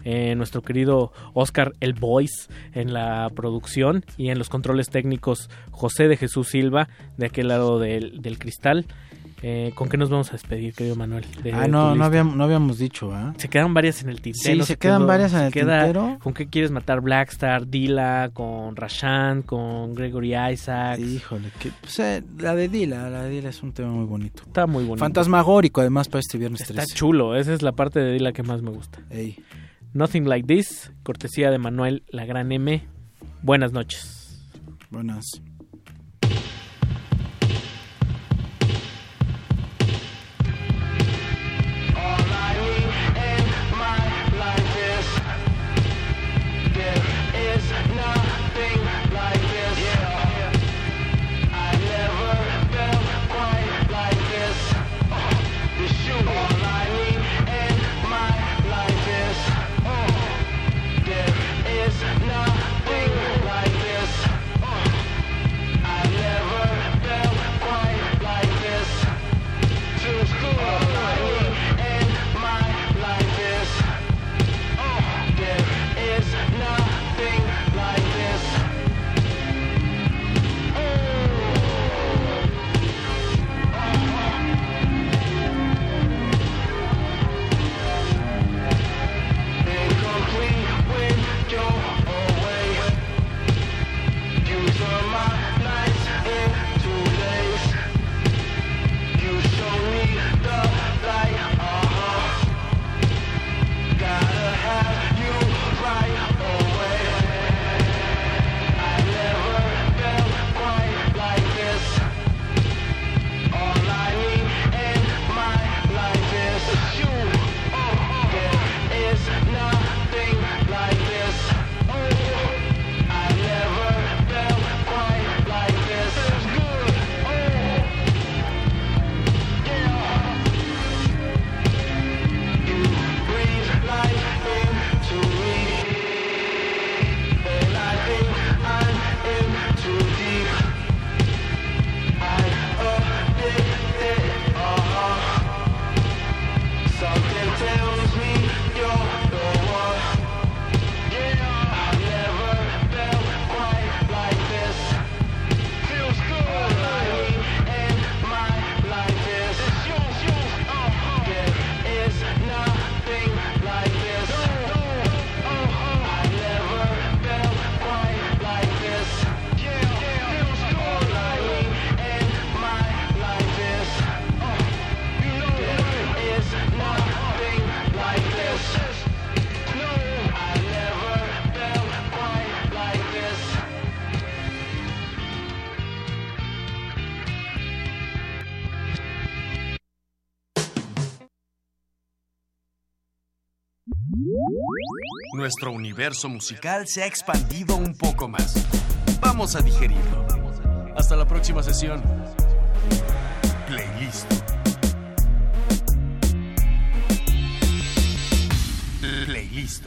eh, nuestro querido Oscar El Boys en la producción y en los controles técnicos José de Jesús Silva de aquel lado del, del cristal. Eh, ¿Con qué nos vamos a despedir, querido Manuel? De Ah, no, no habíamos, no habíamos dicho, ¿ah? Se quedan varias en el tintero. Sí, se quedan varias en el queda- tintero. ¿Con qué quieres matar Blackstar, Dila, con Rashan, con Gregory Isaac? Híjole, que, pues, eh, la de Dila, la de Dila es un tema muy bonito. Está muy bonito. Fantasmagórico, además, para este viernes Está 13. chulo, esa es la parte de Dila que más me gusta. Ey. Nothing Like This, cortesía de Manuel La Gran M. Buenas noches. Buenas. Nuestro universo musical se ha expandido un poco más. Vamos a digerirlo. Hasta la próxima sesión. Playlist. Playlist.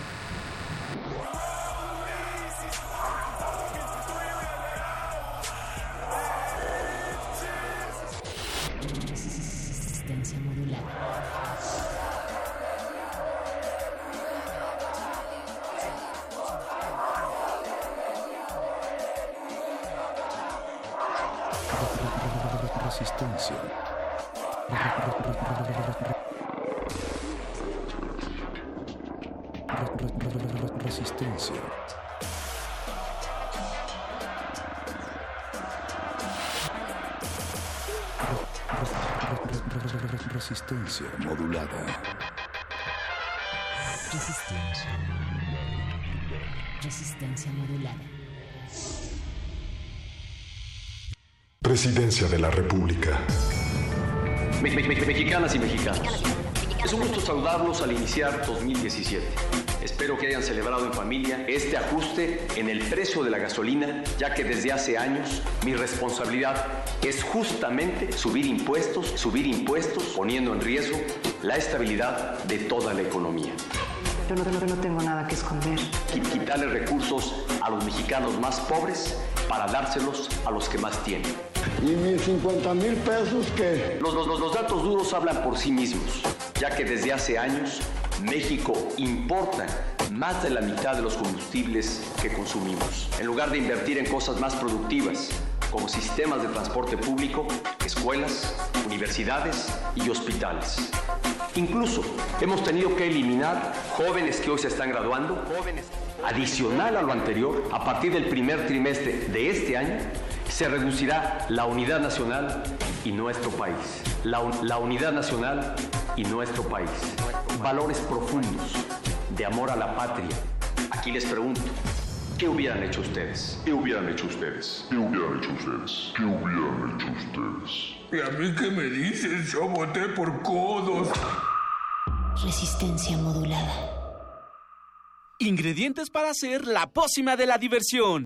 Presidencia de la República. Me- me- me- mexicanas y mexicanos. Es un gusto saludarlos al iniciar 2017. Espero que hayan celebrado en familia este ajuste en el precio de la gasolina, ya que desde hace años mi responsabilidad es justamente subir impuestos, subir impuestos, poniendo en riesgo la estabilidad de toda la economía. Yo no, no- no tengo nada que esconder. Qui- Quitarle recursos a los mexicanos más pobres para dárselos a los que más tienen. ¿Y mis 50 mil pesos qué? Los, los- los- datos duros hablan por sí mismos, ya que desde hace años México importa más de la mitad de los combustibles que consumimos. En lugar de invertir en cosas más productivas, como sistemas de transporte público, escuelas, universidades y hospitales. Incluso hemos tenido que eliminar jóvenes que hoy se están graduando, jóvenes. Adicional a lo anterior, a partir del primer trimestre de este año, se reducirá la unidad nacional y nuestro país. La, un- la unidad nacional y nuestro país. Valores profundos de amor a la patria. Aquí les pregunto, ¿qué hubieran hecho ustedes? ¿Qué hubieran hecho ustedes? ¿Qué hubieran hecho ustedes? ¿Qué hubieran hecho ustedes? ¿Y a mí qué me dices? Yo voté por codos. Resistencia modulada. Ingredientes para hacer la pócima de la diversión.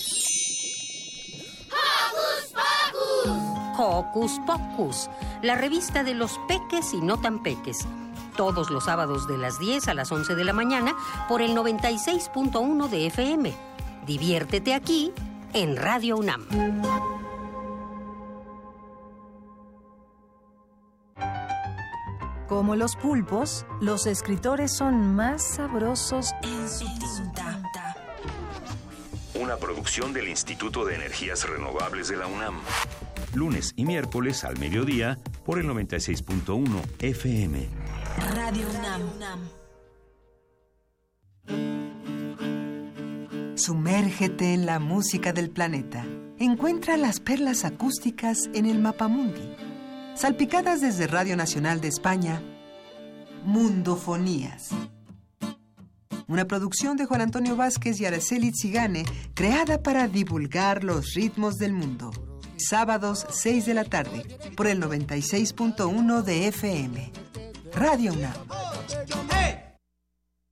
Hocus Pocus, la revista de los peques y no tan peques. Todos los sábados de las 10 a las 11 de la mañana por el 96.1 de FM. Diviértete aquí en Radio UNAM. Como los pulpos, los escritores son más sabrosos en su tinta. Una producción del Instituto de Energías Renovables de la UNAM. Lunes y miércoles al mediodía por el 96.1 FM. Radio UNAM. Sumérgete en la música del planeta. Encuentra las perlas acústicas en el Mapamundi. Salpicadas desde Radio Nacional de España, Mundofonías. Una producción de Juan Antonio Vázquez y Araceli Zigane, creada para divulgar los ritmos del mundo. Sábados, 6 de la tarde, por el 96.1 de FM. Radio UNAM.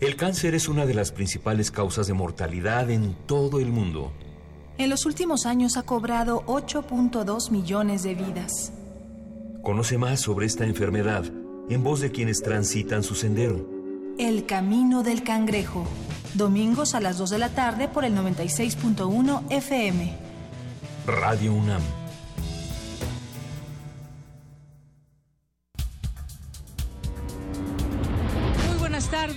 El cáncer es una de las principales causas de mortalidad en todo el mundo. En los últimos años ha cobrado 8.2 millones de vidas. Conoce más sobre esta enfermedad en voz de quienes transitan su sendero. El Camino del Cangrejo. Domingos a las 2 de la tarde por el 96.1 FM. Radio UNAM.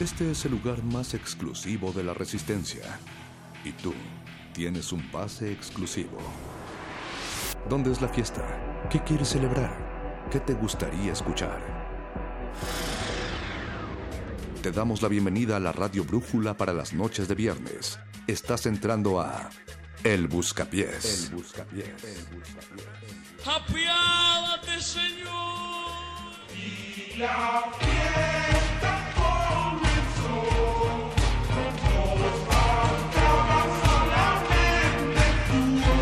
Este es el lugar más exclusivo de la Resistencia. Y tú tienes un pase exclusivo. ¿Dónde es la fiesta? ¿Qué quieres celebrar? ¿Qué te gustaría escuchar? Te damos la bienvenida a la Radio Brújula para las noches de viernes. Estás entrando a El Buscapiés. El Buscapiés. Apiádate, Señor. Y la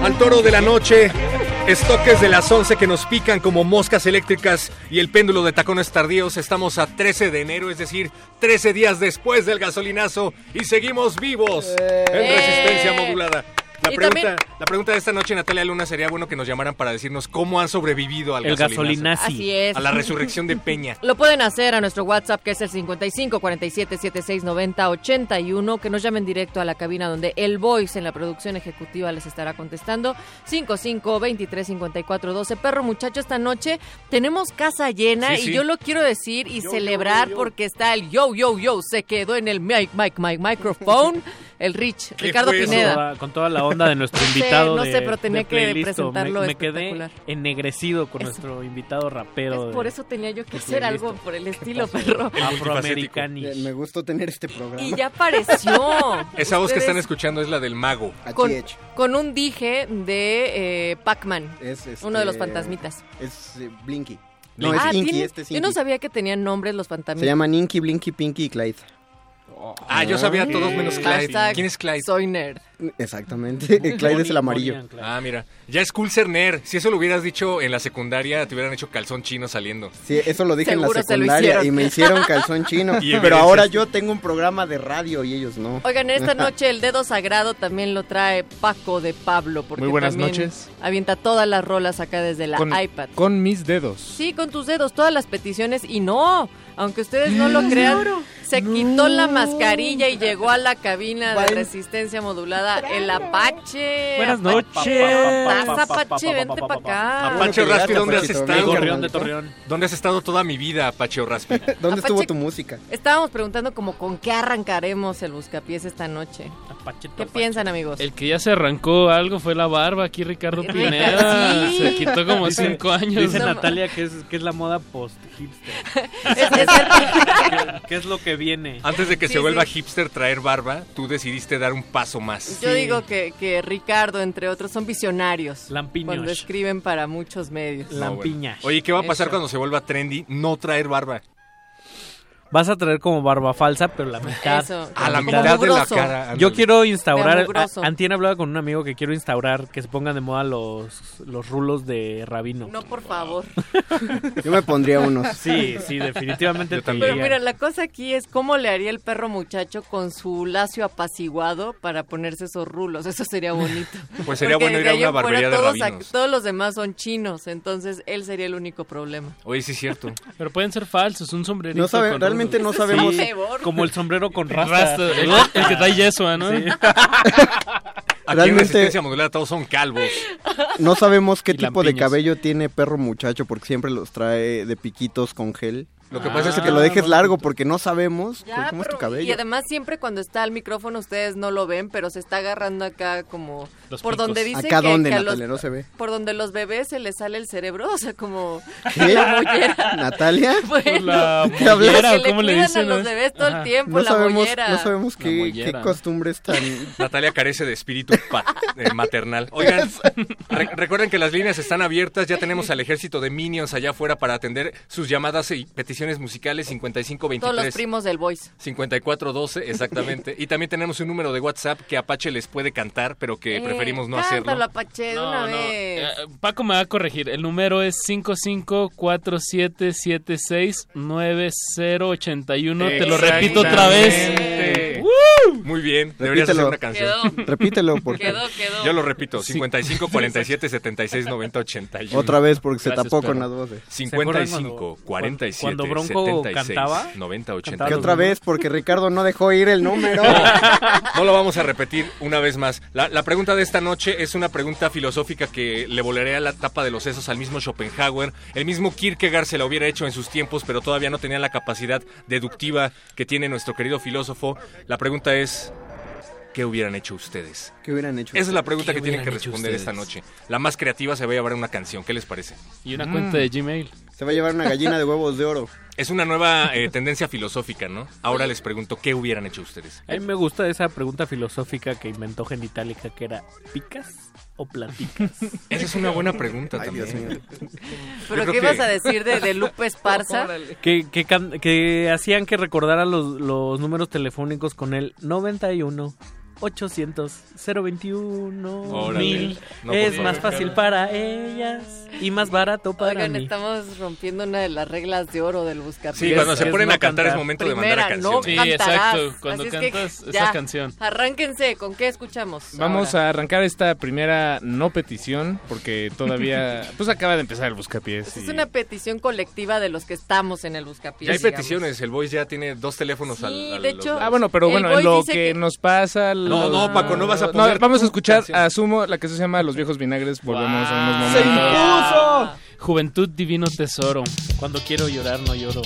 Al toro de la noche, estoques de las 11 que nos pican como moscas eléctricas y el péndulo de tacones tardíos. Estamos a 13 de enero, es decir, 13 días después del gasolinazo y seguimos vivos en resistencia modulada. La pregunta, la pregunta de esta noche, Natalia Luna, sería bueno que nos llamaran para decirnos cómo han sobrevivido al El gasolinazo. Así es. A la resurrección de Peña. Lo pueden hacer a nuestro WhatsApp que es el 55 47 76 90 81. Que nos llamen directo a la cabina donde el Voice en la producción ejecutiva les estará contestando. 55 23 54 12. Perro muchacho, esta noche tenemos casa llena Sí, y yo lo quiero decir y celebrar porque está el yo, yo, yo. Se quedó en el mic, mic, mic, microphone. El Rich, [LAUGHS] ¿Qué Ricardo? Pineda. Con toda- Con toda la onda de nuestro [LAUGHS] sé, invitado. no de- sé, pero tenía que presentarlo Me, me quedé ennegrecido con nuestro invitado rapero. Por eso tenía yo que hacer playlist. algo por el estilo, perro. [LAUGHS] Afroamericani. Eh, Me gustó tener este programa. Y ya apareció. [LAUGHS] Esa voz que están escuchando es la del mago. con, con un dije de eh, Pac-Man. Es, este, Uno de los fantasmitas. Es eh, Blinky. No, Ah, es Inky, tiene- este es Yo no Inky. sabía que tenían nombres los fantasmitas. Se llaman Inky, Blinky, Pinky y Clyde. Ah, yo sabía todos menos Clyde. Hashtag ¿Quién es Clyde? Soy nerd. Exactamente. [LAUGHS] Clyde es el amarillo. Ah, mira. Ya es cool ser nerd. Si eso lo hubieras dicho en la secundaria, te hubieran hecho calzón chino saliendo. Sí, eso lo dije en Seguro la se lo secundaria hicieron. y me hicieron calzón chino. [LAUGHS] Y pero evidencias. ahora yo tengo un programa de radio y ellos no. Oigan, esta [LAUGHS] noche el dedo sagrado también lo trae Paco de Pablo. Porque Muy buenas también noches. Avienta todas las rolas acá desde la con, iPad. con mis dedos. Sí, con tus dedos, todas las peticiones. Y no, aunque ustedes no lo crean, se quitó la mascarilla y llegó a la cabina de resistencia modulada el Apache. Buenas noches. Apache, vente para acá. Apache Raspi, ¿dónde has estado? de Torreón. ¿Dónde has estado toda mi vida, Apache Raspi? [LAUGHS] ¿Dónde estuvo tu música? Estábamos preguntando como con qué arrancaremos el buscapiés esta noche. ¿Qué piensan, amigos? El que ya se arrancó algo fue la barba aquí, Ricardo Rica- Pineda. [LAUGHS] Se quitó como cinco años. Dice Natalia que es, que es la moda post-hipster. [LAUGHS] Es ¿Qué, qué es lo que viene? Antes de que Sí, se vuelva sí. hipster traer barba, tú decidiste dar un paso más. Yo digo que, que Ricardo, entre otros, son visionarios. Lampiños. Cuando escriben para muchos medios. No, bueno. Oye, ¿qué va a pasar Eso. cuando se vuelva trendy? No traer barba. Vas a traer como barba falsa, pero la mitad. Eso, A la mitad de la cara. ándale. Yo quiero instaurar. A- Antier hablaba con un amigo que quiero instaurar que se pongan de moda los, los rulos de rabino. No, por favor. Yo me pondría unos. Sí, sí, definitivamente. [LAUGHS] te Pero mira, la cosa aquí es cómo le haría el perro muchacho con su lacio apaciguado para ponerse esos rulos. Eso sería bonito. [LAUGHS] Pues sería Porque bueno ir a una barbería de todos, rabinos. todos los demás son chinos, entonces él sería el único problema. Oye, sí es cierto. Pero pueden ser falsos, un sombrerito No saben, realmente realmente no sabemos. Sí. Como el sombrero con rasta. Rasta, el, el que trae yeso, ¿no? Sí. [LAUGHS] Aquí en Realmente- Resistencia Modulada todos son calvos. No sabemos qué Y tipo de cabello tiene perro muchacho porque siempre los trae de piquitos con gel. Lo que pasa es que lo dejes largo porque no sabemos Ya, cómo es tu pero- cabello. Y además siempre cuando está al micrófono ustedes no lo ven, pero se está agarrando acá como Los por picos. donde dice ¿Acá que, dónde, que a Natalia? los, No se ve. por donde los bebés se les sale el cerebro, o sea, como ¿Qué? la mollera. [LAUGHS] ¿Natalia? [LAUGHS] Bueno, La [LAUGHS] mollera, que ¿o ¿cómo le le dicen? a los no? bebés todo el Ajá. tiempo, No la sabemos, mollera. no sabemos qué, costumbres tan... Natalia carece de espíritu pa- eh, maternal. Oigan, re- recuerden que las líneas están abiertas. Ya tenemos al ejército de Minions allá afuera para atender sus llamadas y peticiones musicales 5523. Todos los primos del Voice. 5412, exactamente. Y también tenemos un número de WhatsApp que Apache les puede cantar, pero que Eh, preferimos no cántalo, hacerlo. Apache, No, una no. vez. Eh, Paco me va a corregir. El número es 5547769081. Te lo repito otra vez. Muy bien, deberías hacer Repítelo. una canción. Quedó. Repítelo porque... Quedó, quedó. Yo lo repito, 55 47 76 90 81. Otra vez porque se Gracias, tapó con las voces. 55 47 cuando Bronco 76 cantaba? 90 Que Cantaba 81. otra vez porque Ricardo no dejó ir el número. No lo vamos a repetir una vez más. La, la pregunta de esta noche es una pregunta filosófica que le volaría la tapa de los sesos al mismo Schopenhauer. El mismo Kierkegaard se la hubiera hecho en sus tiempos, pero todavía no tenía la capacidad deductiva que tiene nuestro querido filósofo. La pregunta es, ¿qué hubieran hecho ustedes? ¿Qué hubieran hecho? Esa es la pregunta ¿Qué que tienen que responder esta noche. La más creativa se va a llevar una canción. ¿Qué les parece? Y una cuenta de Gmail. Se va a llevar una gallina de huevos de oro. Es una nueva eh, tendencia filosófica, ¿no? Ahora les pregunto, ¿qué hubieran hecho ustedes? A mí me gusta esa pregunta filosófica que inventó Genitalica, que era ¿picas o platicas? [LAUGHS] Esa es una buena pregunta Ay, también. ¿Pero qué creo ibas que- a decir de, de Lupe Esparza? [LAUGHS] que, que, que hacían que recordara los, los números telefónicos con el 91 800 021 Órale. 1000 No, por es más fácil para ellas y más barato para Oigan, mí. estamos rompiendo una de las reglas de oro del buscapiés. Sí, cuando se es ponen no a cantar es momento de mandar a no canciones. Sí, cantarás. exacto, cuando Así es que cantas esa ya, canción. Arránquense, ¿con qué escuchamos? Vamos ahora? a arrancar esta primera no petición porque todavía [LAUGHS] pues acaba de empezar el buscapiés. Es y- una petición colectiva de los que estamos en el buscapiés. Ya hay digamos. peticiones, el Voice ya tiene dos teléfonos Sí, al, al- de los hecho- Ah, bueno, pero bueno, en lo que- nos pasa... No, no, Paco, no vas a No, poner vamos a escuchar a Sumo, la que se llama Los Viejos Vinagres. Volvemos en unos ¡Se momentos. impuso! Juventud Divino Tesoro. Cuando quiero llorar no lloro.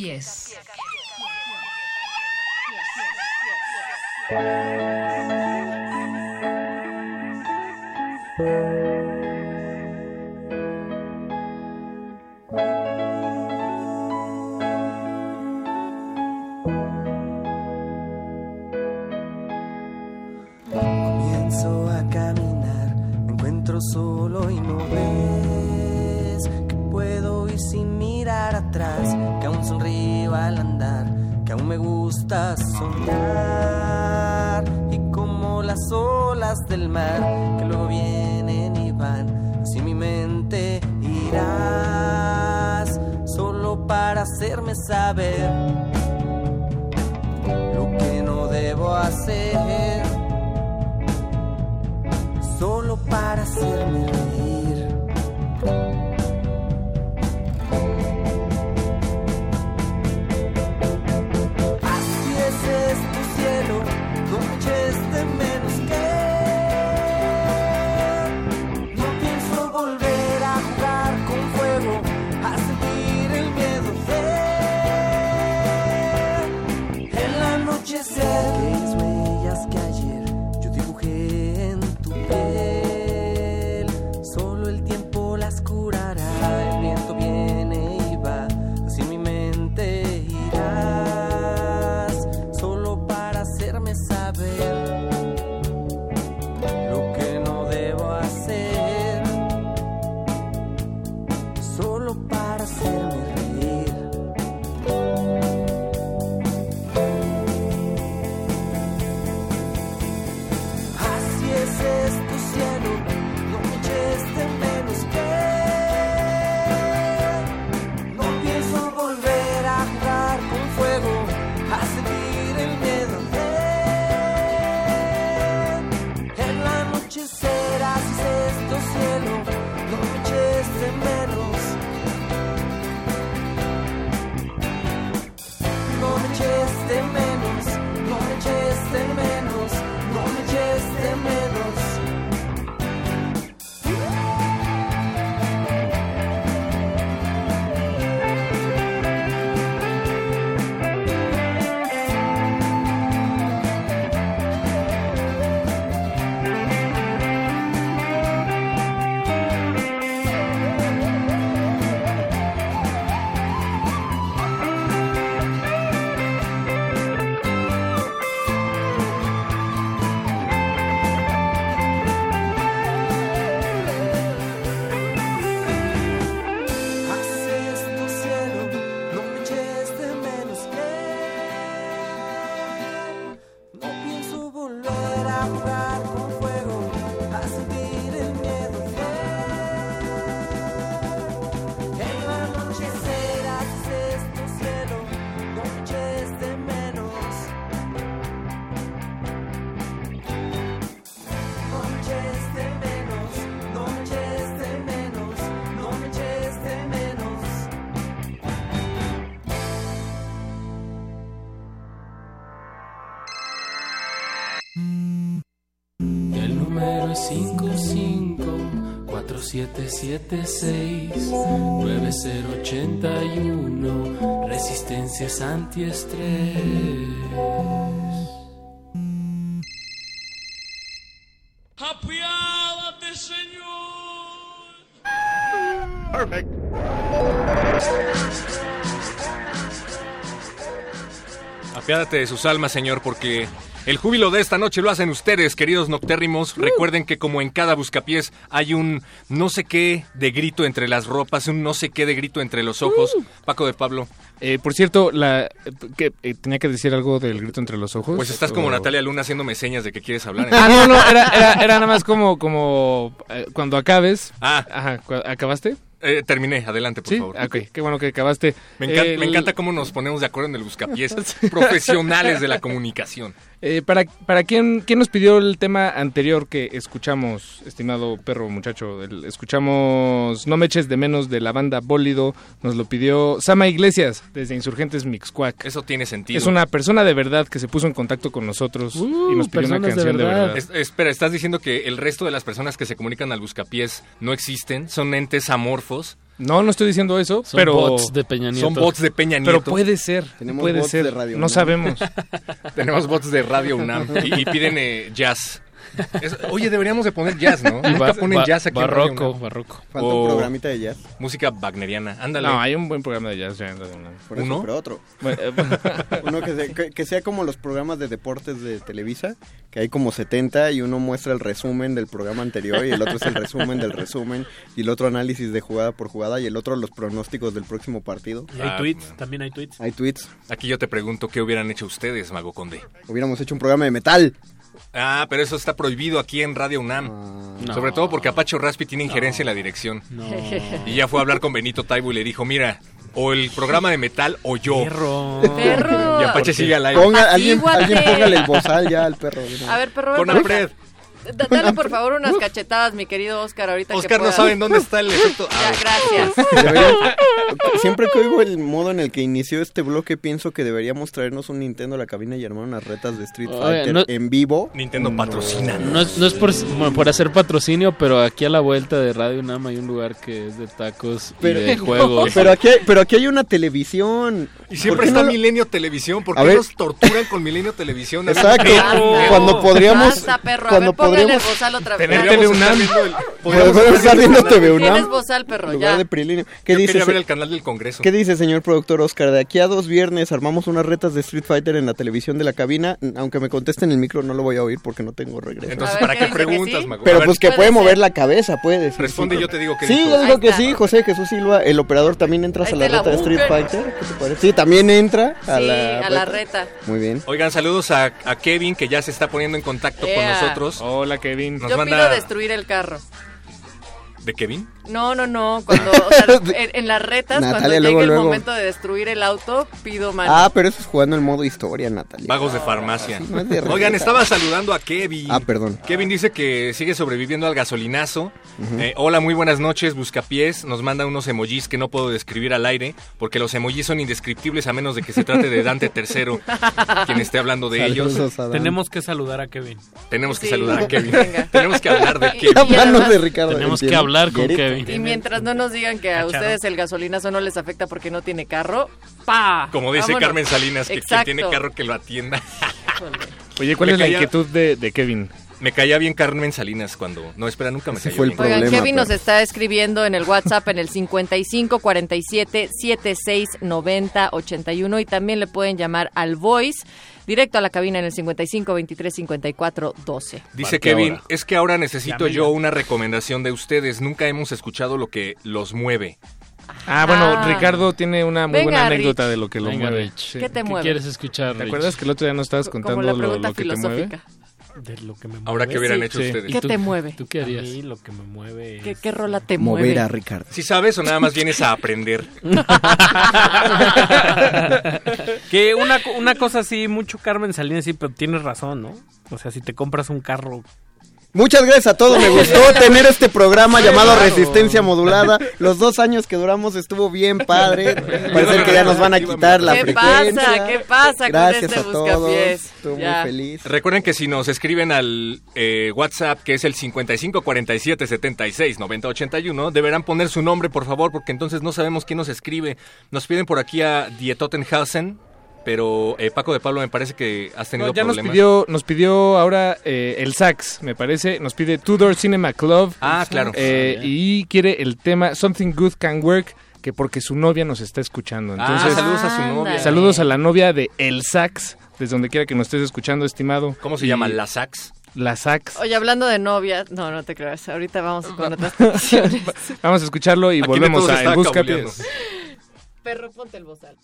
Buscapiés. 554776-9081. Resistencias antiestrés. Apiádate, Señor. Perfect. Apiádate de sus almas, Señor, porque el júbilo de esta noche lo hacen ustedes, queridos noctérrimos. Recuerden que como en cada buscapiés hay un no sé qué de grito entre las ropas, un no sé qué de grito entre los ojos. Paco de Pablo. Eh, por cierto, la, que, eh, tenía que decir algo del grito entre los ojos. Pues estás como O- Natalia Luna haciéndome señas de que quieres hablar. Ah, no, no, era, era, era nada más como, como eh, cuando acabes. Ah. Ajá, cu- ¿acabaste? Eh, terminé, adelante, por Sí, favor. Ok, qué bueno que acabaste. Me encanta, me encanta cómo nos ponemos de acuerdo en el buscapiés. [LAUGHS] Profesionales de la comunicación. Eh, para para quién, quién nos pidió el tema anterior que escuchamos, estimado perro muchacho, El- escuchamos No me eches de menos de la banda Bólido, nos lo pidió Sama Iglesias desde Insurgentes Mixcuac. Eso tiene sentido. Es una persona de verdad que se puso en contacto con nosotros y nos pidió una de canción de verdad. verdad. Es- espera, ¿estás diciendo que el resto de las personas que se comunican al buscapiés no existen? ¿Son entes amorfos? No, no estoy diciendo eso, Son pero bots de Peña Nieto. Son bots de Peña Pero Nieto. puede ser, Tenemos puede bots ser. de Radio no UNAM. sabemos. [LAUGHS] Tenemos bots de Radio UNAM y, y piden eh, jazz. Es- oye, deberíamos de poner jazz, ¿no? [LAUGHS] Y Nunca ba- ponen ba- jazz aquí en barroco, UNAM. barroco. Falta un programita de jazz. Música wagneriana. Ándale. No, hay un buen programa de jazz. ya. Por eso, ¿Uno? pero otro. Bueno, eh. [LAUGHS] Uno que, se- que- que sea como los programas de deportes de Televisa, que hay como 70 y uno muestra el resumen del programa anterior y el otro es el resumen del resumen y el otro análisis de jugada por jugada y el otro los pronósticos del próximo partido. Y hay Ah, tweets, también hay tweets. Hay tweets. Aquí yo te pregunto qué hubieran hecho ustedes, Mago Conde. Hubiéramos hecho un programa de metal. Ah, pero eso está prohibido aquí en Radio UNAM. No. Sobre todo porque Apache Raspi tiene injerencia en la dirección. No. Y ya fue a hablar con Benito Taibo y le dijo, mira, o el programa de metal o yo. Perro. Perro. Y Apache sigue al aire. Ponga, alguien, póngale el bozal ya al perro. A ver, perro, Con Alfred. Dale por favor unas cachetadas, mi querido Oscar, ahorita que Oscar no puedas. sabe en dónde está el [LAUGHS] efecto. Ah, Ya, gracias. [LAUGHS] Deberíamos- siempre que oigo el modo en el que inició este bloque, pienso que deberíamos traernos un Nintendo a la cabina y armar unas retas de Street Oye, Fighter no- en vivo. Nintendo patrocina. No es, no es por, bueno, por hacer patrocinio, pero aquí a la vuelta de Radio UNAM hay un lugar que es de tacos Pero, y de juegos. [LAUGHS] pero, aquí hay, pero aquí hay una televisión. Y ¿Por siempre está no lo- Milenio Televisión. ¿Por A qué nos torturan con Milenio Televisión? Exacto. Cuando podríamos. Basta, perro. A cuando ver, el podríamos. bozal otra vez. Tener estar UNAM. Podríamos estar viendo TV Tienes UNAM. bozal, perro, ya. de Prilinio. ¿Qué Yo dice, quería ver el canal del Congreso. ¿Qué dice, señor productor Oscar? De aquí a dos viernes armamos unas retas de Street Fighter en la televisión de la cabina. Aunque me contesten el micro, no lo voy a oír porque no tengo regreso. Entonces, ¿para ¿qué preguntas? Mago? Pero pues que puede mover la cabeza, puede decir. Responde yo te digo que Sí, yo digo que sí, José Jesús Silva, el operador también entras a la reta de Street. Fighter. ¿Qué te parece? Sí, también entra a Sí, la a la reta. Muy bien. Oigan, saludos a, Kevin, que ya se está poniendo en contacto con nosotros. Hola, Kevin. Nos Yo manda- pido destruir el carro. ¿De Kevin? No, no, no. Cuando, o sea, [LAUGHS] en, en las retas, Natalia, cuando llegue luego, el luego. momento de destruir el auto, pido mano. Ah, pero eso es jugando el modo historia, Natalia. Vagos de farmacia. Sí, no es de Oigan, estaba saludando a Kevin. Ah, perdón. Kevin dice que sigue sobreviviendo al gasolinazo. Eh, hola, muy buenas noches, Buscapiés. Nos manda unos emojis que no puedo describir al aire, porque los emojis son indescriptibles a menos de que se trate de Dante [LAUGHS] III, quien esté hablando de ellos. Saludos. Tenemos que saludar a Kevin. Tenemos que Sí, saludar a Kevin. venga. Tenemos que hablar de Y- Kevin. La mano además- de Ricardo. Tenemos que hablar con? Kevin. Y mientras no nos digan que a ustedes el gasolinazo no les afecta porque no tiene carro, ¡pa! Como dice Vámonos. Carmen Salinas, que quien Exacto. tiene carro que lo atienda. Oye, ¿cuál Me es la inquietud de, de Kevin? Me caía bien Carmen Salinas cuando... No, espera, nunca me Ese cayó fue el bien. problema. Oigan, Kevin nos pero- está escribiendo en el WhatsApp en el 55 47 76 90 81 y también le pueden llamar al Voice directo a la cabina en el 55 23 54 12. Dice ¿Para qué Kevin, hora? es que ahora necesito yo una recomendación de ustedes. Nunca hemos escuchado lo que los mueve. Ah, bueno, Ah. Ricardo tiene una muy Venga, buena anécdota Rich. de lo que lo Venga, mueve. Sí. ¿Qué te ¿Qué mueve? quieres escuchar, ¿Te Rich? acuerdas que el otro día nos estabas contando lo, lo que te mueve? De lo que me mueve. Ahora, ¿qué hubieran Sí. hecho Sí. ustedes? ¿Y ¿Qué tú? te mueve? ¿Tú qué A harías? mí lo que me mueve es... ¿Qué, qué rola te Mover mueve? a Ricardo. ¿Si sabes o nada más vienes a aprender? [LAUGHS] que una, una cosa así, mucho Carmen Salinas, sí, pero tienes razón, ¿no? O sea, si te compras un carro... Muchas gracias a todos. Me [LAUGHS] gustó tener este programa llamado Resistencia Modulada. Los dos años que duramos estuvo bien padre. Parece que ya nos van a quitar la ¿Qué frecuencia. pasa? ¿Qué pasa Gracias con a este todos. buscapiés? Estuve muy feliz. Recuerden que si nos escriben al eh, WhatsApp, que es el 55 47 76 90 81, deberán poner su nombre, por favor, porque entonces no sabemos quién nos escribe. Nos piden por aquí a Dietotenhausen, pero eh, Paco de Pablo me parece que has tenido No, ya nos problemas. pidió, nos pidió ahora eh, el sax, me parece. Nos pide Tudor Cinema Club. Ah, claro. Eh, y quiere el tema Something Good Can Work, que porque su novia nos está escuchando. Entonces, ah, saludos a su Ándale. novia. saludos a la novia de El Sax, desde donde quiera que nos estés escuchando, estimado. ¿Cómo se Y llama? ¿La Sax? La Sax. Oye, hablando de novia, no, no te creas. Ahorita vamos [LAUGHS] con otras canciones. [LAUGHS] Vamos a escucharlo y Aquí volvemos a está Buscapiés. Perro, ponte el bozal.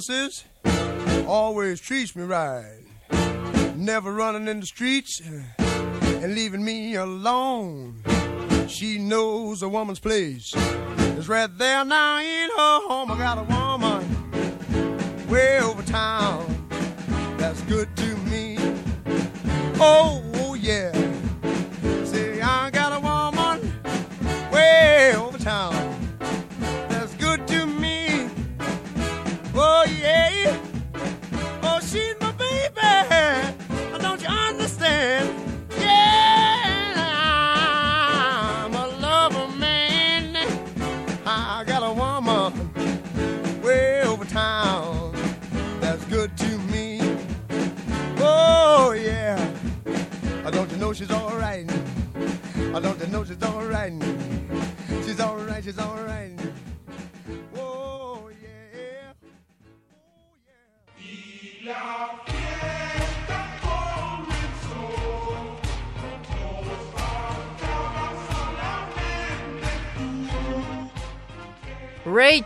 Fusses, always treats me right. Never running in the streets and leaving me alone. She knows a woman's place is right there now in her home. I got a woman way over town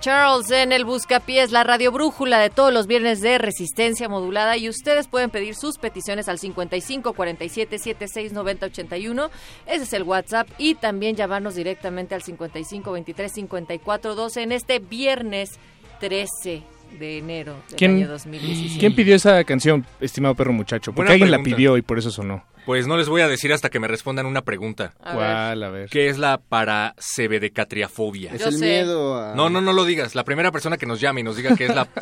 Charles en el Buscapiés, la radio brújula de todos los viernes de resistencia modulada y ustedes pueden pedir sus peticiones al 55 47 76 90 81. Ese es el WhatsApp y también llamarnos directamente al 55 23 54 12 en este viernes 13 de enero del ¿Quién, año 2017. ¿Quién pidió esa canción, estimado perro muchacho? Porque Buena alguien la pregunta. pidió y por eso sonó. Pues no les voy a decir hasta que me respondan una pregunta. A. ¿Cuál? A ver. ¿Qué es la paracebedecatriafobia? Es el miedo a... No, no, no lo digas. La primera persona que nos llame y nos diga que es la [LAUGHS]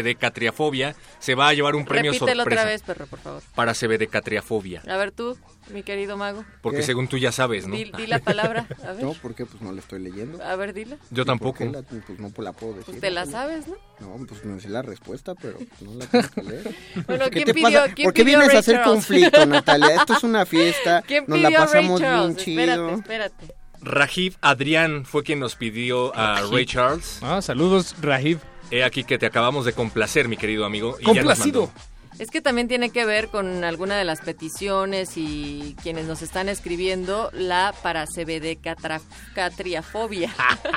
paracebedecatriafobia se va a llevar un premio Repítelo sorpresa. otra vez, perro, por favor. Paracebedecatriafobia. A ver tú, mi querido mago. Porque ¿Qué? según tú ya sabes, ¿no? Di, di la palabra. A ver. No, ¿por qué? Pues no la estoy leyendo. A ver, dila. Yo ¿Y por tampoco. qué la- pues no la puedo decir. Pues te la sabes, ¿no? No, pues me sé la respuesta, pero no la tengo que leer. [LAUGHS] Bueno, ¿Qué ¿quién te pidió- pasa? quién ¿Por qué pidió vienes Ray a hacer Charles? conflicto, [LAUGHS] Natalia? Esto es una fiesta, [LAUGHS] ¿Quién nos pidió la Ray pasamos Charles? bien chido. Espérate, espérate. Rajiv Adrián fue quien nos pidió a Rajiv. Ray Charles. Ah, saludos, Rajiv. He aquí que te acabamos de complacer, mi querido amigo. y ya nos Complacido. mandó. Es que también tiene que ver con alguna de las peticiones y quienes nos están escribiendo la paracebedecatriafobia.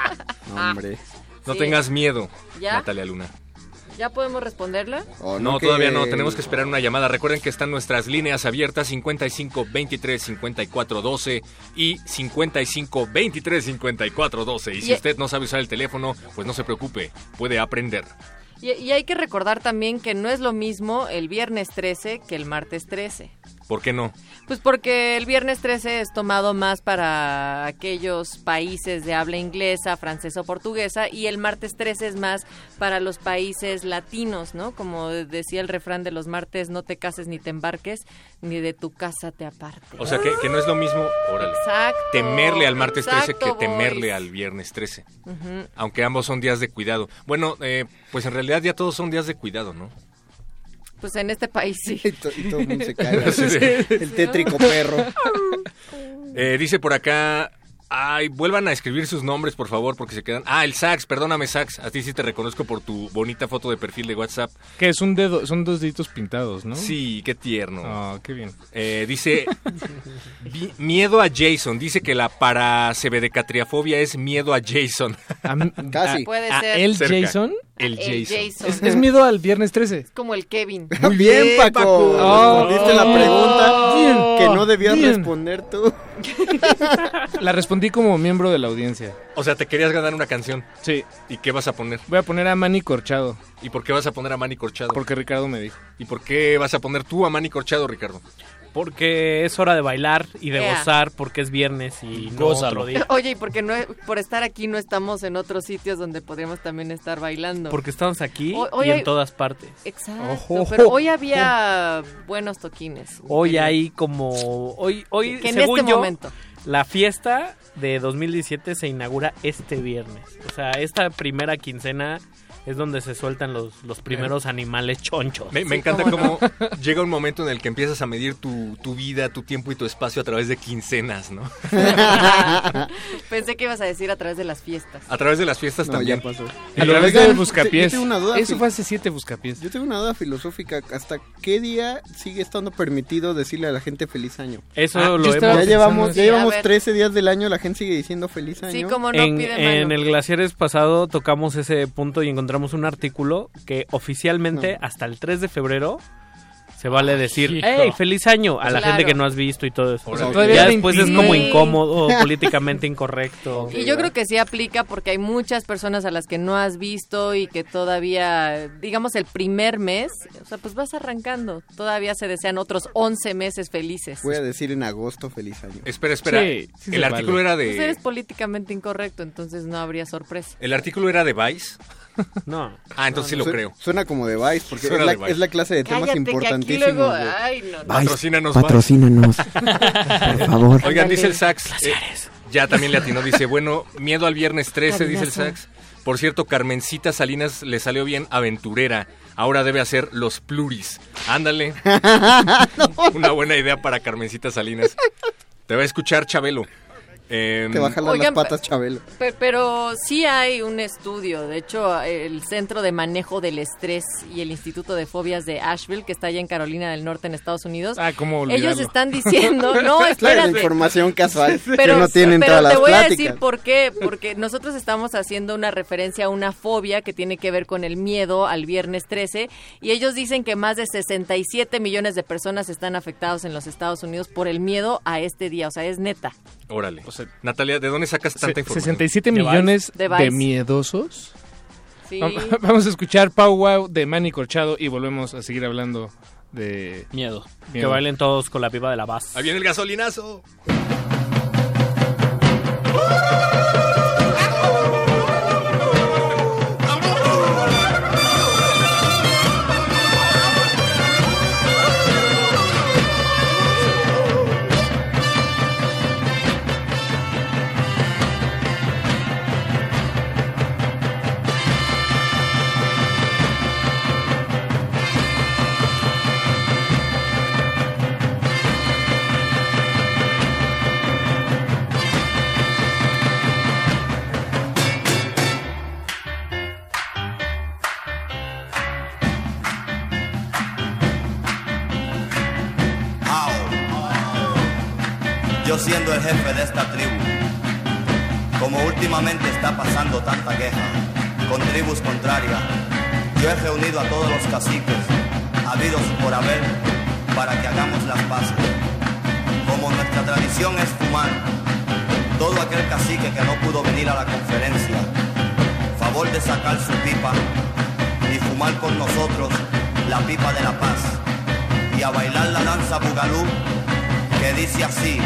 [LAUGHS] Hombre. No Sí. tengas miedo, ¿Ya? Natalia Luna. ¿Ya podemos responderla? Oh, no, que- todavía no. Tenemos que esperar una llamada. Recuerden que están nuestras líneas abiertas 55 23 54 12 y 55 23 54 12. Y si Y- usted no sabe usar el teléfono, pues no se preocupe, puede aprender. Y, y hay que recordar también que no es lo mismo el viernes 13 que el martes 13. ¿Por qué no? Pues porque el viernes 13 es tomado más para aquellos países de habla inglesa, francesa o portuguesa y el martes 13 es más para los países latinos, ¿no? Como decía el refrán de los martes, no te cases ni te embarques, ni de tu casa te aparte. O sea, que, que no es lo mismo, órale, Exacto. temerle al martes 13 Exacto, que temerle boys. al viernes 13. Ujú. Aunque ambos son días de cuidado. Bueno, eh, pues en realidad ya todos son días de cuidado, ¿no? Pues en este país sí. Y, to- y todo el mundo se cae. [LAUGHS] Sí, sí. El tétrico perro. [LAUGHS] Eh, dice por acá, ay, vuelvan a escribir sus nombres, por favor, porque se quedan... Ah, el Sax, perdóname, Sax. A ti sí te reconozco por tu bonita foto de perfil de WhatsApp. Que es un dedo, son dos deditos pintados, ¿no? Sí, qué tierno. Ah, qué bien. Eh, dice, "Vi- miedo a Jason. Dice que la paracebedecatriafobia es miedo a Jason. Casi. Puede ¿A ser. el Cerca. Jason? El El Jason. Es, es miedo al viernes 13. Es como el Kevin. [LAUGHS] Muy bien, Paco. Oh, Respondiste la pregunta bien, que no debías bien. responder tú. [LAUGHS] La respondí como miembro de la audiencia. O sea, te querías ganar una canción. Sí. ¿Y qué vas a poner? Voy a poner a Manny Corchado. ¿Y por qué vas a poner a Manny Corchado? Porque Ricardo me dijo. ¿Y por qué vas a poner tú a Manny Corchado, Ricardo? Porque es hora de bailar y de gozar porque es viernes y no Gózalo. otro día. Oye, y porque no, por estar aquí no estamos en otros sitios donde podríamos también estar bailando. Porque estamos aquí hoy y hay- en todas partes. Exacto, Ojo, pero hoy había buenos toquines. Hoy hay como... Hoy, hoy Que en según este yo, momento. la fiesta de 2017 se inaugura este viernes. O sea, esta primera quincena es donde se sueltan los, los primeros animales chonchos. Me, me encanta cómo [LAUGHS] llega un momento en el que empiezas a medir tu, tu vida, tu tiempo y tu espacio a través de quincenas, ¿no? [LAUGHS] Pensé que ibas a decir a través de las fiestas. A través de las fiestas No, también. ya pasó. A través de Buscapiés. yo tengo una duda, Eso fue hace siete Buscapiés. Yo tengo una duda filosófica. ¿Hasta qué día sigue estando permitido decirle a la gente feliz año? Eso Ah, lo hemos... Ya llevamos, ya llevamos ver. 13 días del año, la gente sigue diciendo feliz año. Sí, como no en, pide en el Glaciares pasado tocamos ese punto y encontramos un artículo que oficialmente hasta el 3 de febrero se vale decir, hijo. hey, feliz año a la Claro. gente que no has visto y todo eso. O sea, Ya después es 29. como incómodo, [LAUGHS] políticamente incorrecto. Y yo creo que sí aplica porque hay muchas personas a las que no has visto y que todavía, digamos, el primer mes, o sea, pues vas arrancando. Todavía se desean otros 11 meses felices. Voy a decir en agosto feliz año. Espera, espera. Sí, sí el artículo vale. era Pues de... eres políticamente incorrecto, entonces no habría sorpresa. El artículo era de Vice. No. Ah, entonces sí lo creo. Suena como de Vice, porque es la, de Vice. es la clase de temas Cállate, que aquí importantísimos. luego... Ay, no. Vice, Patrocínanos, Vice. Patrocínanos. [LAUGHS] por favor. Oigan, dice el sax. eh, ya también le atinó. Dice, bueno, miedo al viernes 13, dice el sax. Por cierto, Carmencita Salinas le salió bien aventurera. Ahora debe hacer los pluris. Ándale. [LAUGHS] Una buena idea para Carmencita Salinas. Te va a escuchar Chabelo. Em, Te va a jalar Oigan, las patas, Chabelo. Pe- Pero sí hay un estudio, de hecho el Centro de Manejo del Estrés y el Instituto de Fobias de Asheville, que está allá en Carolina del Norte en Estados Unidos, Ah, ¿cómo ellos están diciendo, [LAUGHS] no, Claro, la espérate, información casual [LAUGHS] pero, que no tienen pero todas te las voy a pláticas. decir por qué, porque nosotros estamos haciendo una referencia a una fobia que tiene que ver con el miedo al viernes 13 y ellos dicen que más de 67 millones de personas están afectados en los Estados Unidos por el miedo a este día, o sea, es neta. Órale. Natalia, ¿de dónde sacas tanta información? 67 De millones De de, miedosos. Sí. Va- [LAUGHS] Vamos a escuchar Pau Wow de Manny Corchado y volvemos a seguir hablando de Miedo. Que bailen todos con la pipa de la paz. Ahí viene el gasolinazo. Yo siendo el jefe de esta tribu, como últimamente está pasando tanta queja con tribus contrarias, yo he reunido a todos los caciques, habidos por haber, para que hagamos las paces. Como nuestra tradición es fumar, todo aquel cacique que no pudo venir a la conferencia, favor de sacar su pipa y fumar con nosotros la pipa de la paz. Y a bailar la danza bugalú que dice así.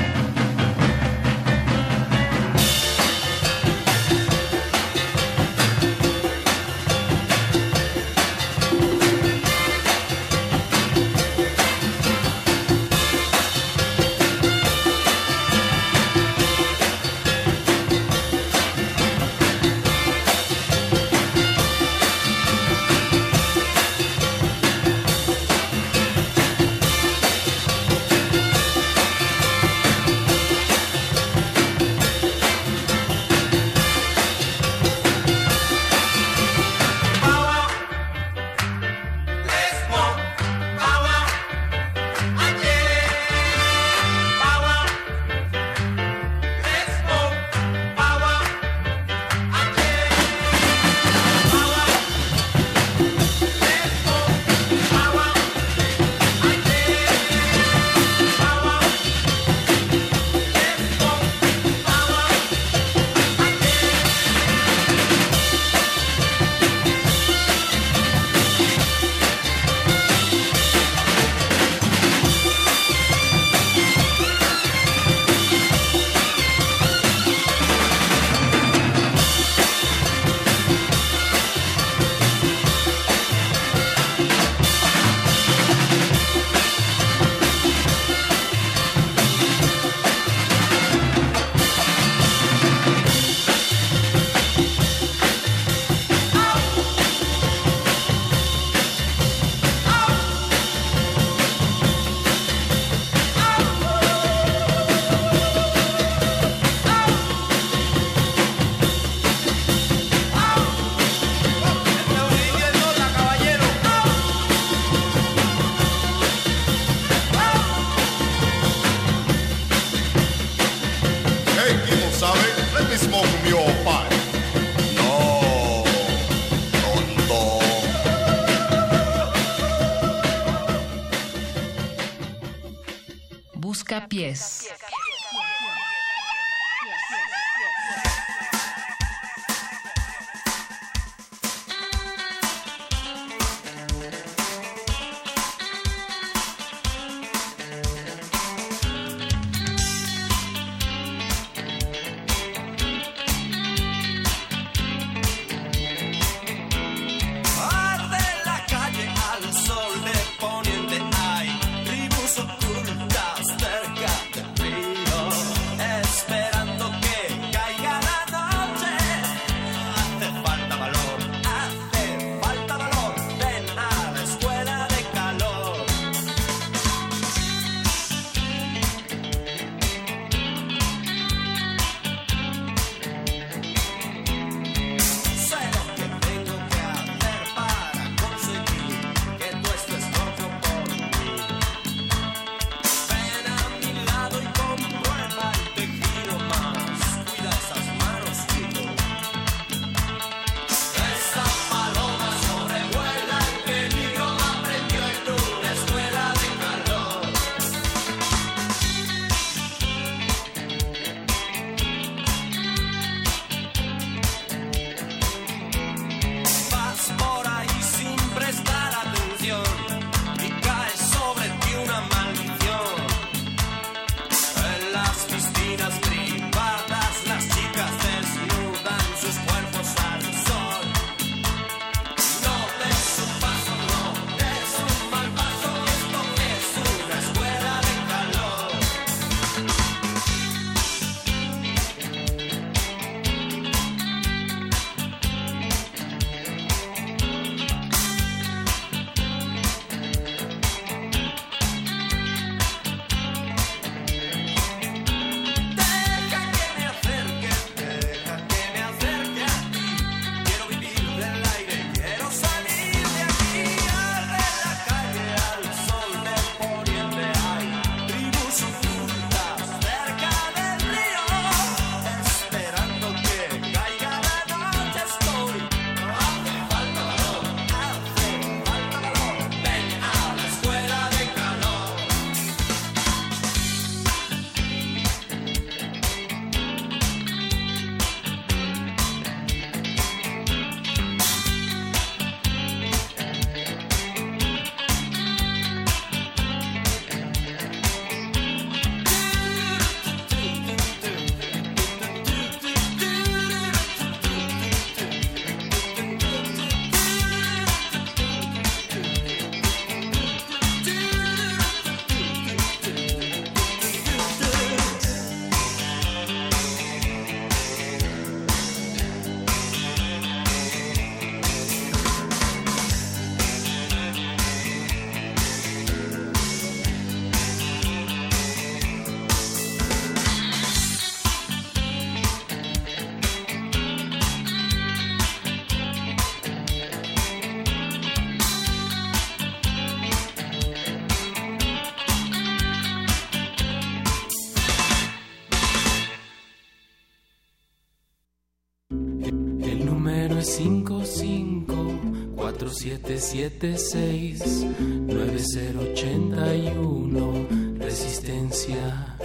776-9081 Resistencia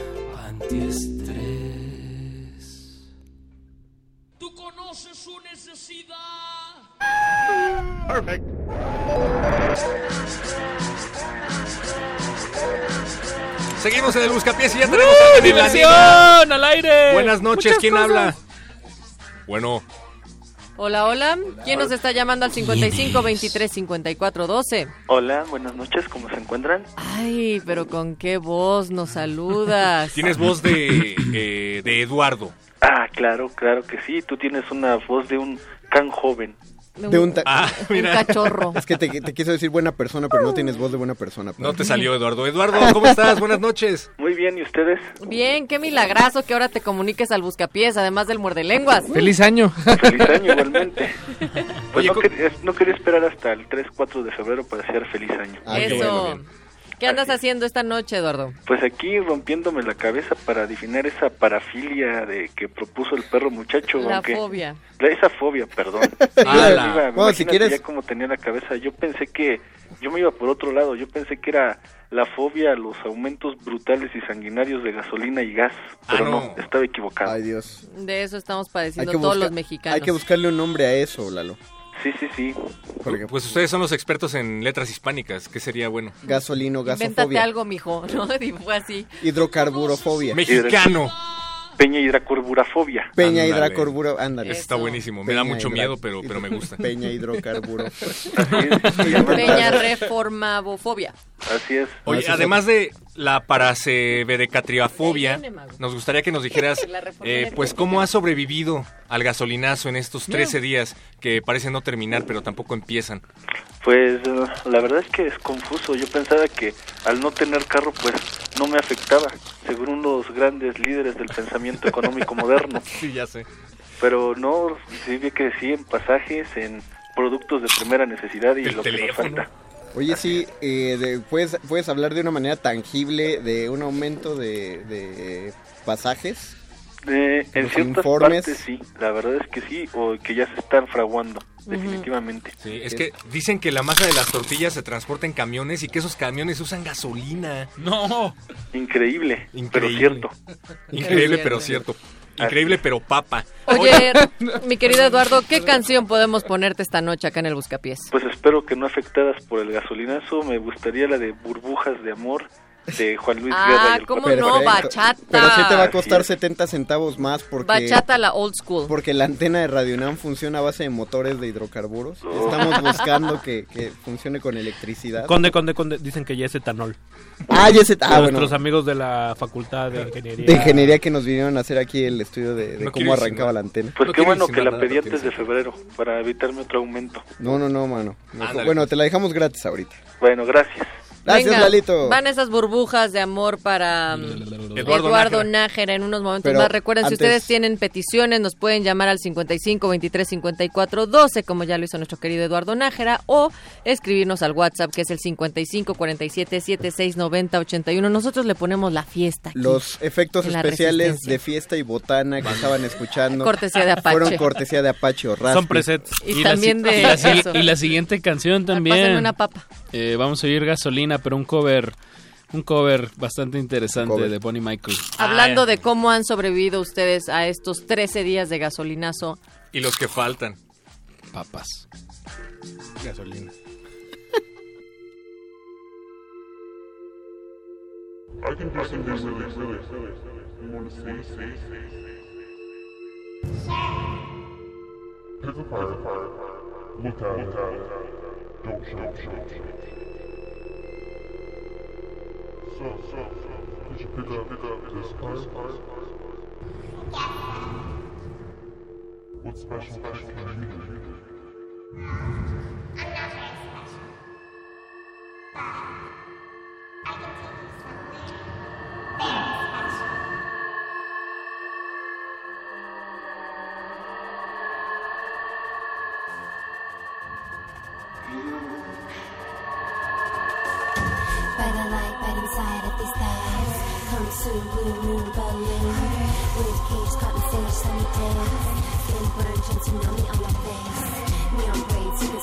antiestrés. Tú conoces su necesidad. Perfect. Seguimos en el Buscapiés y ya tenemos a diversión! línea. ¡Al aire! Buenas noches, Muchas ¿quién cosas. habla? Bueno, Hola, hola. ¿Quién nos está llamando al 55 23 54 12? Hola, buenas noches, ¿cómo se encuentran? Ay, pero con qué voz nos saludas. [LAUGHS] tienes voz de, eh, de Eduardo. Ah, claro, claro que sí, tú tienes una voz de un can joven. De un, ta- Ah, [LAUGHS] mira. cachorro. Es que te, te quiso decir buena persona, pero no tienes voz de buena persona. No te salió, Eduardo. Eduardo, ¿cómo estás? Buenas noches. Muy bien, ¿y ustedes? Bien, qué milagrazo que ahora te comuniques al buscapiés, además del muerde lenguas. Feliz año. Feliz año igualmente. Pues no, quería, no quería esperar hasta el 3-4 de febrero para desear feliz año. Ah, Eso. ¿Qué andas haciendo esta noche, Eduardo? Pues aquí rompiéndome la cabeza para adivinar esa parafilia de que propuso el perro muchacho. La aunque- fobia. La- esa fobia, perdón. [LAUGHS] Iba- Bueno, si quieres- ya como tenía la cabeza. Yo pensé que, yo me iba por otro lado, yo pensé que era la fobia a los aumentos brutales y sanguinarios de gasolina y gas, pero Ah, no. no. estaba equivocado. Ay, Dios. De eso estamos padeciendo todos busca- los mexicanos. hay que buscarle un nombre a eso, Lalo. Sí, sí, sí. Porque Pues ustedes son los expertos en letras hispánicas. ¿Qué sería bueno? gasolino, Invéntate gasofobia, algo, mijo, ¿no? [LAUGHS] Y fue así. hidrocarburofobia, Mexicano. Peña hidracorburafobia. peña Ándale. hidrocarburo, ándale. Está buenísimo. Me da mucho miedo, pero, pero me gusta. [LAUGHS] Peña hidrocarburo. [LAUGHS] Peña reformabofobia. Así es. Oye, es además de la parasevedecatriafobia, nos gustaría que nos dijeras, [LAUGHS] eh, pues, cómo has sobrevivido al gasolinazo en estos 13 días que parecen no terminar, pero tampoco empiezan. Pues la verdad es que es confuso. Yo pensaba que al no tener carro, pues no me afectaba, según los grandes líderes del pensamiento económico moderno. [LAUGHS] Sí, ya sé. Pero no, sí vi que sí en pasajes, en productos de primera necesidad y El lo que nos falta. Oye, sí, eh, de- puedes, puedes hablar de una manera tangible de un aumento de, de pasajes. Eh, en Los ciertas informes. partes sí, la verdad es que sí, o que ya se están fraguando, definitivamente. Sí, es que dicen que la masa de las tortillas se transporta en camiones y que esos camiones usan gasolina. No. Increíble, pero Increíble. cierto. Increíble, Pero pero cierto. Increíble, pero papa. Oye, [LAUGHS] mi querido Eduardo, ¿qué canción podemos ponerte esta noche acá en el Buscapiés? Pues espero que no afectadas por el gasolinazo, me gustaría la de Burbujas de Amor de Juan Luis Guerra. Ah, ¿cómo Cuatro no? Perfecto. Bachata. Pero sí te va a costar es. 70 centavos más porque... Bachata la old school. Porque la antena de Radio UNAM funciona a base de motores de hidrocarburos. Oh. Estamos buscando que, que funcione con electricidad. Conde, conde, conde, dicen que ya es etanol. Ah, ya es et- ah, Nuestros bueno. amigos de la Facultad de Ingeniería. De ingeniería que nos vinieron a hacer aquí el estudio de, de No cómo arrancaba la antena. Pues No qué bueno que la pedí antes de febrero para evitarme otro aumento. No, no, no, mano. Bueno, te la dejamos gratis ahorita. Bueno, gracias. Gracias, Venga, Lalito. Van esas burbujas de amor para mm, Eduardo Eduardo, Nájera. En unos momentos Pero más. Recuerden, si ustedes tienen peticiones, nos pueden llamar al 55 23 54 12, como ya lo hizo nuestro querido Eduardo Nájera, o escribirnos al WhatsApp, que es el 55 47 76 90 81. Nosotros le ponemos la fiesta. aquí. Los efectos especiales de fiesta y botana que estaban escuchando Cortesía de Apache. fueron cortesía de Apache o Raspi. Son presets. Y, también de y la, y siguiente canción también. Pásenme una papa. Eh, vamos a oír gasolina, pero un cover, un cover bastante interesante Cover. de Bonnie Michael. Hablando Ah, de cómo han sobrevivido ustedes a estos 13 días de gasolinazo. Y los que faltan. Papas. Gasolina. Could you pick up, pick up this part? What special trick can you do? I'm not very special. But I can take you somewhere very special. Soon, blue moon balloon With cotton sage, sunny days on my face Neon braids, you. can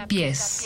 Busca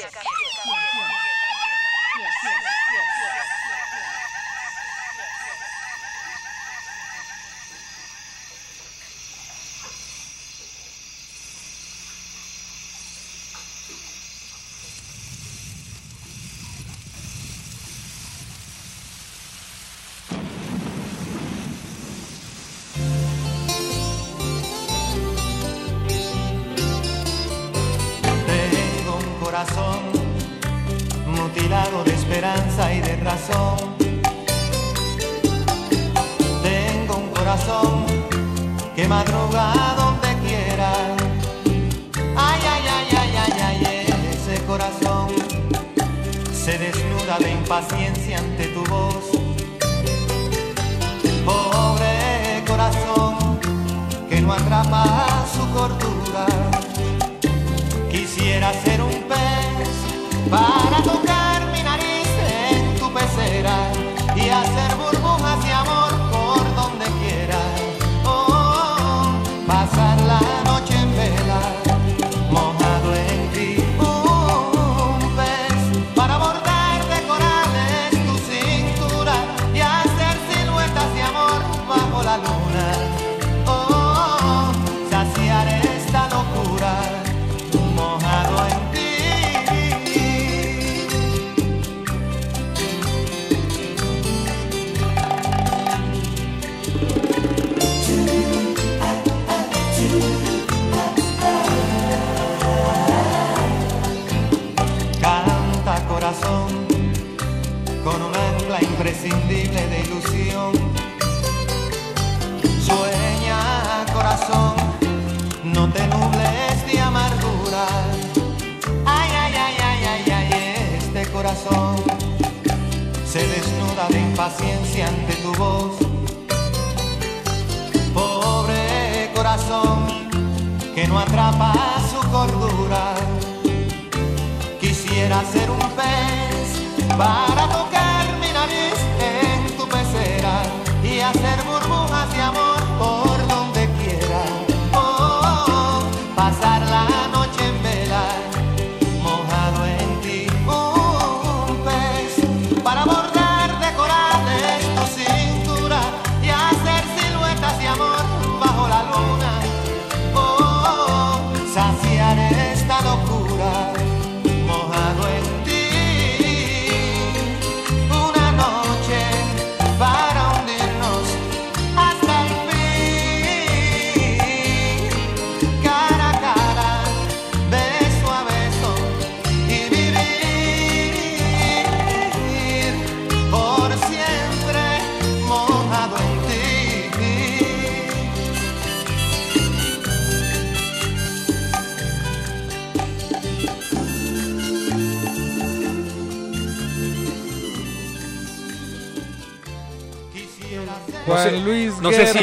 no sé si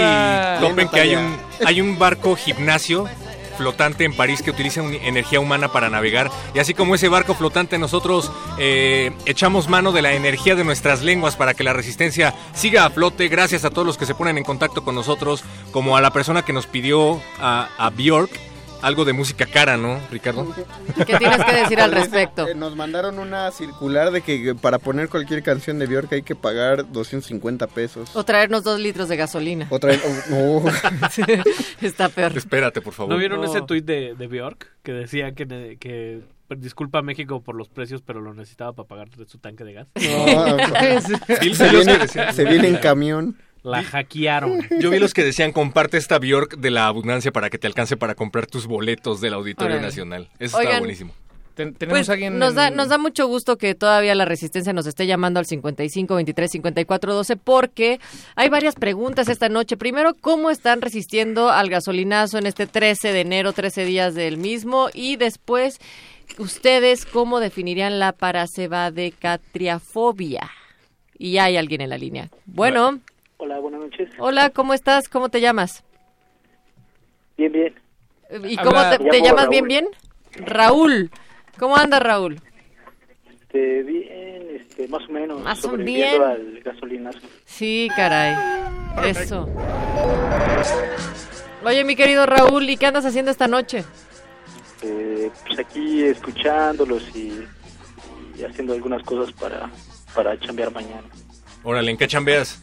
topen que hay un, hay un barco gimnasio flotante en París que utiliza energía humana para navegar. Y así como ese barco flotante nosotros eh, echamos mano de la energía de nuestras lenguas para que la resistencia siga a flote. Gracias a todos los que se ponen en contacto con nosotros como a la persona que nos pidió a, a Bjork algo de música cara, ¿no, Ricardo? ¿Qué tienes que decir al respecto? Eh, Nos mandaron una circular de que para poner cualquier canción de Bjork hay que pagar 250 pesos. O traernos dos litros de gasolina. Otra [LAUGHS] oh, no. Está peor. Espérate, por favor. ¿No vieron ese tuit de, de Bjork que decía que, que disculpa a México por los precios, pero lo necesitaba para pagar su tanque de gas? No, [LAUGHS] se, viene, se viene en camión. La hackearon. [LAUGHS] Yo vi los que decían comparte esta Bjork de la abundancia para que te alcance para comprar tus boletos del Auditorio Órale. Nacional. Eso Oigan, está buenísimo. tenemos Pues, alguien nos, da, en- nos da mucho gusto que todavía la resistencia nos esté llamando al 55 23 54 12 porque hay varias preguntas esta noche. Primero, ¿cómo están resistiendo al gasolinazo en este 13 de enero, 13 días del mismo? Y después, ¿ustedes cómo definirían la paracebadecatriafobia? Y ya hay alguien en la línea. Bueno, Hola, buenas noches. hola, ¿cómo estás? ¿Cómo te llamas? Bien, bien. ¿Y cómo te, llamas Raúl. bien, bien? Raúl. ¿Cómo anda Raúl? Este, bien, este, más o menos. Más o sobreviviendo bien. al gasolinazo. Sí, caray. Eso. Oye, mi querido Raúl, ¿y qué andas haciendo esta noche? Eh, pues aquí escuchándolos y, y haciendo algunas cosas para, para chambear mañana. Órale, ¿en qué chambeas?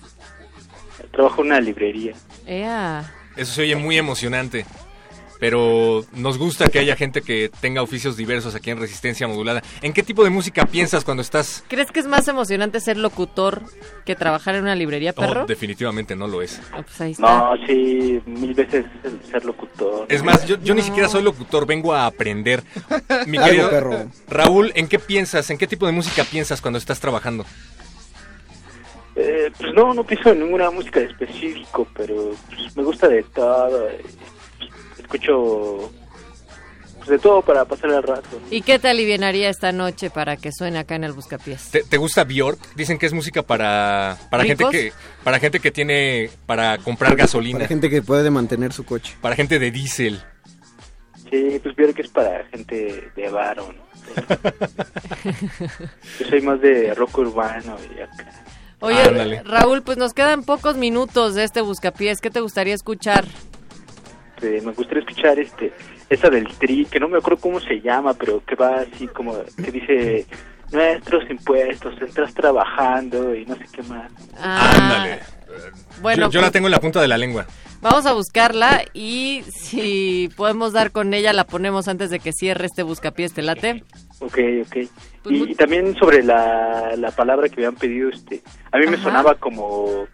Trabajo en una librería. Ea. Eso se oye muy emocionante. Pero nos gusta que haya gente que tenga oficios diversos aquí en Resistencia Modulada. ¿En qué tipo de música piensas cuando estás...? ¿Crees que es más emocionante ser locutor que trabajar en una librería, perro? Oh, definitivamente no lo es. Ah, pues ahí está. No, sí, mil veces el ser locutor. Es más, yo, yo ni siquiera soy locutor, vengo a aprender. [LAUGHS] Mi Algo, querido perro. Raúl, ¿en qué piensas? ¿En qué tipo de música piensas cuando estás trabajando? Eh, pues no, no pienso en ninguna música en específico, pero pues, me gusta de todo. eh, Escucho pues, de todo para pasar el rato. ¿Y qué te aliviaría esta noche para que suene acá en el Buscapiés? ¿Te, te gusta Bjork? Dicen que es música para, para gente que para gente que tiene para comprar gasolina, Para gente que puede mantener su coche. para gente de diésel. Sí, pues que es para gente de varón. [LAUGHS] Yo soy más de rock urbano y acá. Oye, Ándale. Raúl, pues nos quedan pocos minutos de este Buscapiés. ¿Qué te gustaría escuchar? Me gustaría escuchar este esa del tri, que no me acuerdo cómo se llama, pero que va así como que dice nuestros impuestos, entras trabajando y no sé qué más. Ah, Ándale. Bueno, yo, yo la pues- tengo en la punta de la lengua. Vamos a buscarla y si podemos dar con ella, la ponemos antes de que cierre este Buscapiés. ¿Te late? Ok, ok. Pues y, y también sobre la, la palabra que me han pedido, este, a mí me sonaba como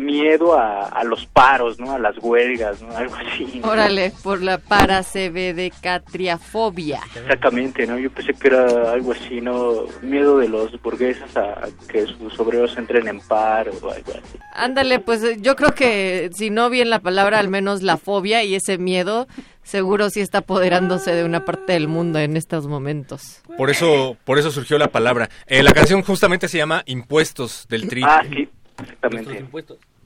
miedo a, a los paros, ¿no? A las huelgas, ¿no? [LAUGHS] Algo así. ¿no? Órale, por la paracebedecatriafobia. Exactamente, ¿no? Yo pensé que era algo así, ¿no? Miedo de los burgueses a que sus obreros entren en paro o algo así. Ándale, pues eh, yo creo que si no bien la palabra, al menos la fobia y ese miedo, seguro sí está apoderándose de una parte del mundo en estos momentos. Por eso por eso surgió la palabra. Eh, la canción justamente se llama Impuestos del Tri. Ah, sí, exactamente.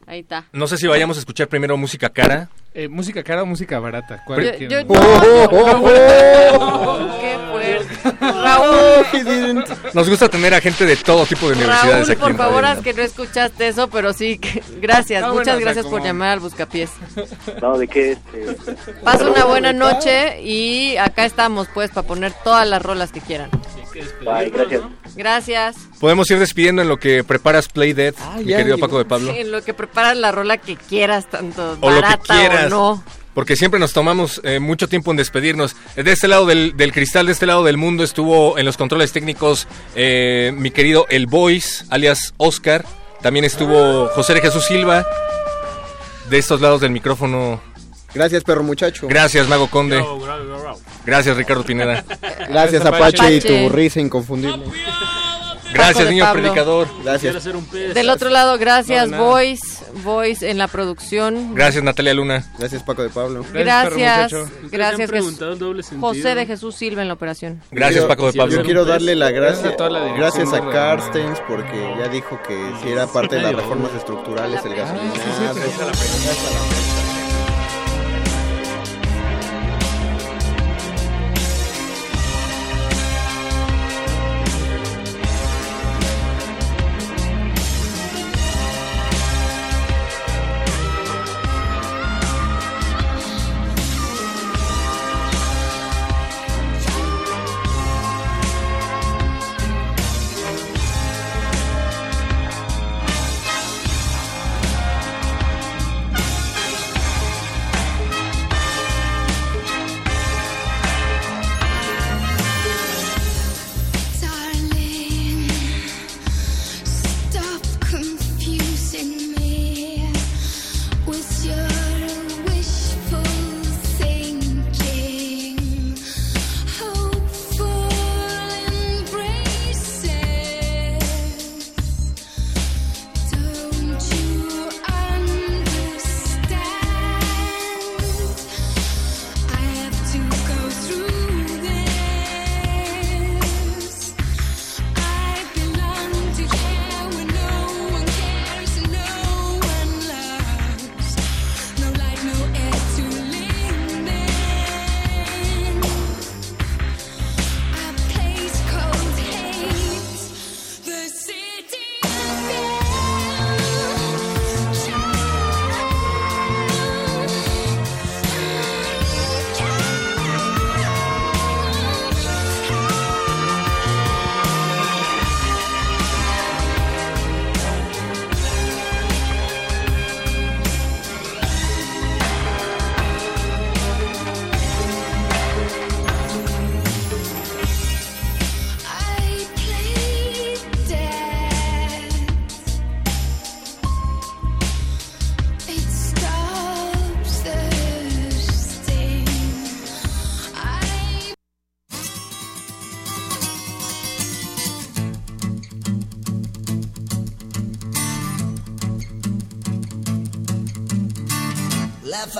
Ahí está. No sé si vayamos a escuchar primero música cara. Eh, ¿Música cara o música barata? ¿Cuál Yo- quieren? yo- no, yo- [LAUGHS] Qué fuerte. Raúl, [LAUGHS] Nos gusta tener a gente de todo tipo de universidades Raúl, aquí por en favor, haz que no escuchaste eso, pero sí, que- gracias, No, muchas bueno, o sea, gracias por llamar al Buscapiés. No, de qué este. Pasa una buena noche y acá estamos, pues, para poner todas las rolas que quieran. Bye, gracias. Gracias. Podemos ir despidiendo en lo que preparas Play Dead, mi ya querido. Paco de Pablo. Sí, en lo que preparas la rola que quieras, tanto O lo que barata quieras. o no. Porque siempre nos tomamos eh, mucho tiempo en despedirnos. De este lado del, del cristal, de este lado del mundo, estuvo en los controles técnicos eh, mi querido El Voice, alias Oscar. También estuvo José de Jesús Silva. De estos lados del micrófono. Gracias, perro muchacho. Gracias, Mago Conde. Gracias, Ricardo Pineda. Gracias, Apache, y tu risa inconfundible. Gracias, niño Pablo. predicador. Gracias. Del otro lado, gracias, No. Voice, Voice en la producción. Gracias, Natalia Luna. Gracias, Paco de Pablo. Gracias, gracias. José de Jesús Silva en la operación. Gracias, Paco de Pablo. Yo quiero darle la Gracias gracia, gracias a Carstens porque ya dijo que si era parte de las reformas estructurales el gasolinazo.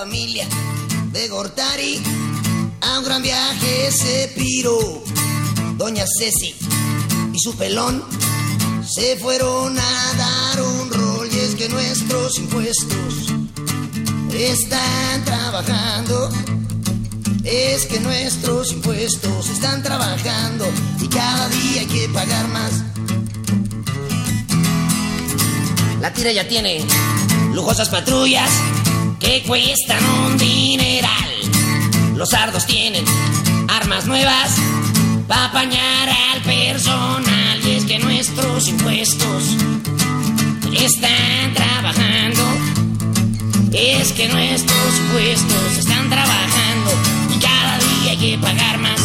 De Gortari a un gran viaje se piró. Doña Ceci y su pelón se fueron a dar un rol y es que nuestros impuestos están trabajando. Es que nuestros impuestos están trabajando y cada día hay que pagar más. La tira ya tiene lujosas patrullas que cuestan un dineral. Los sardos tienen armas nuevas para apañar al personal. Y es que nuestros impuestos están trabajando. Es que nuestros impuestos están trabajando y cada día hay que pagar más.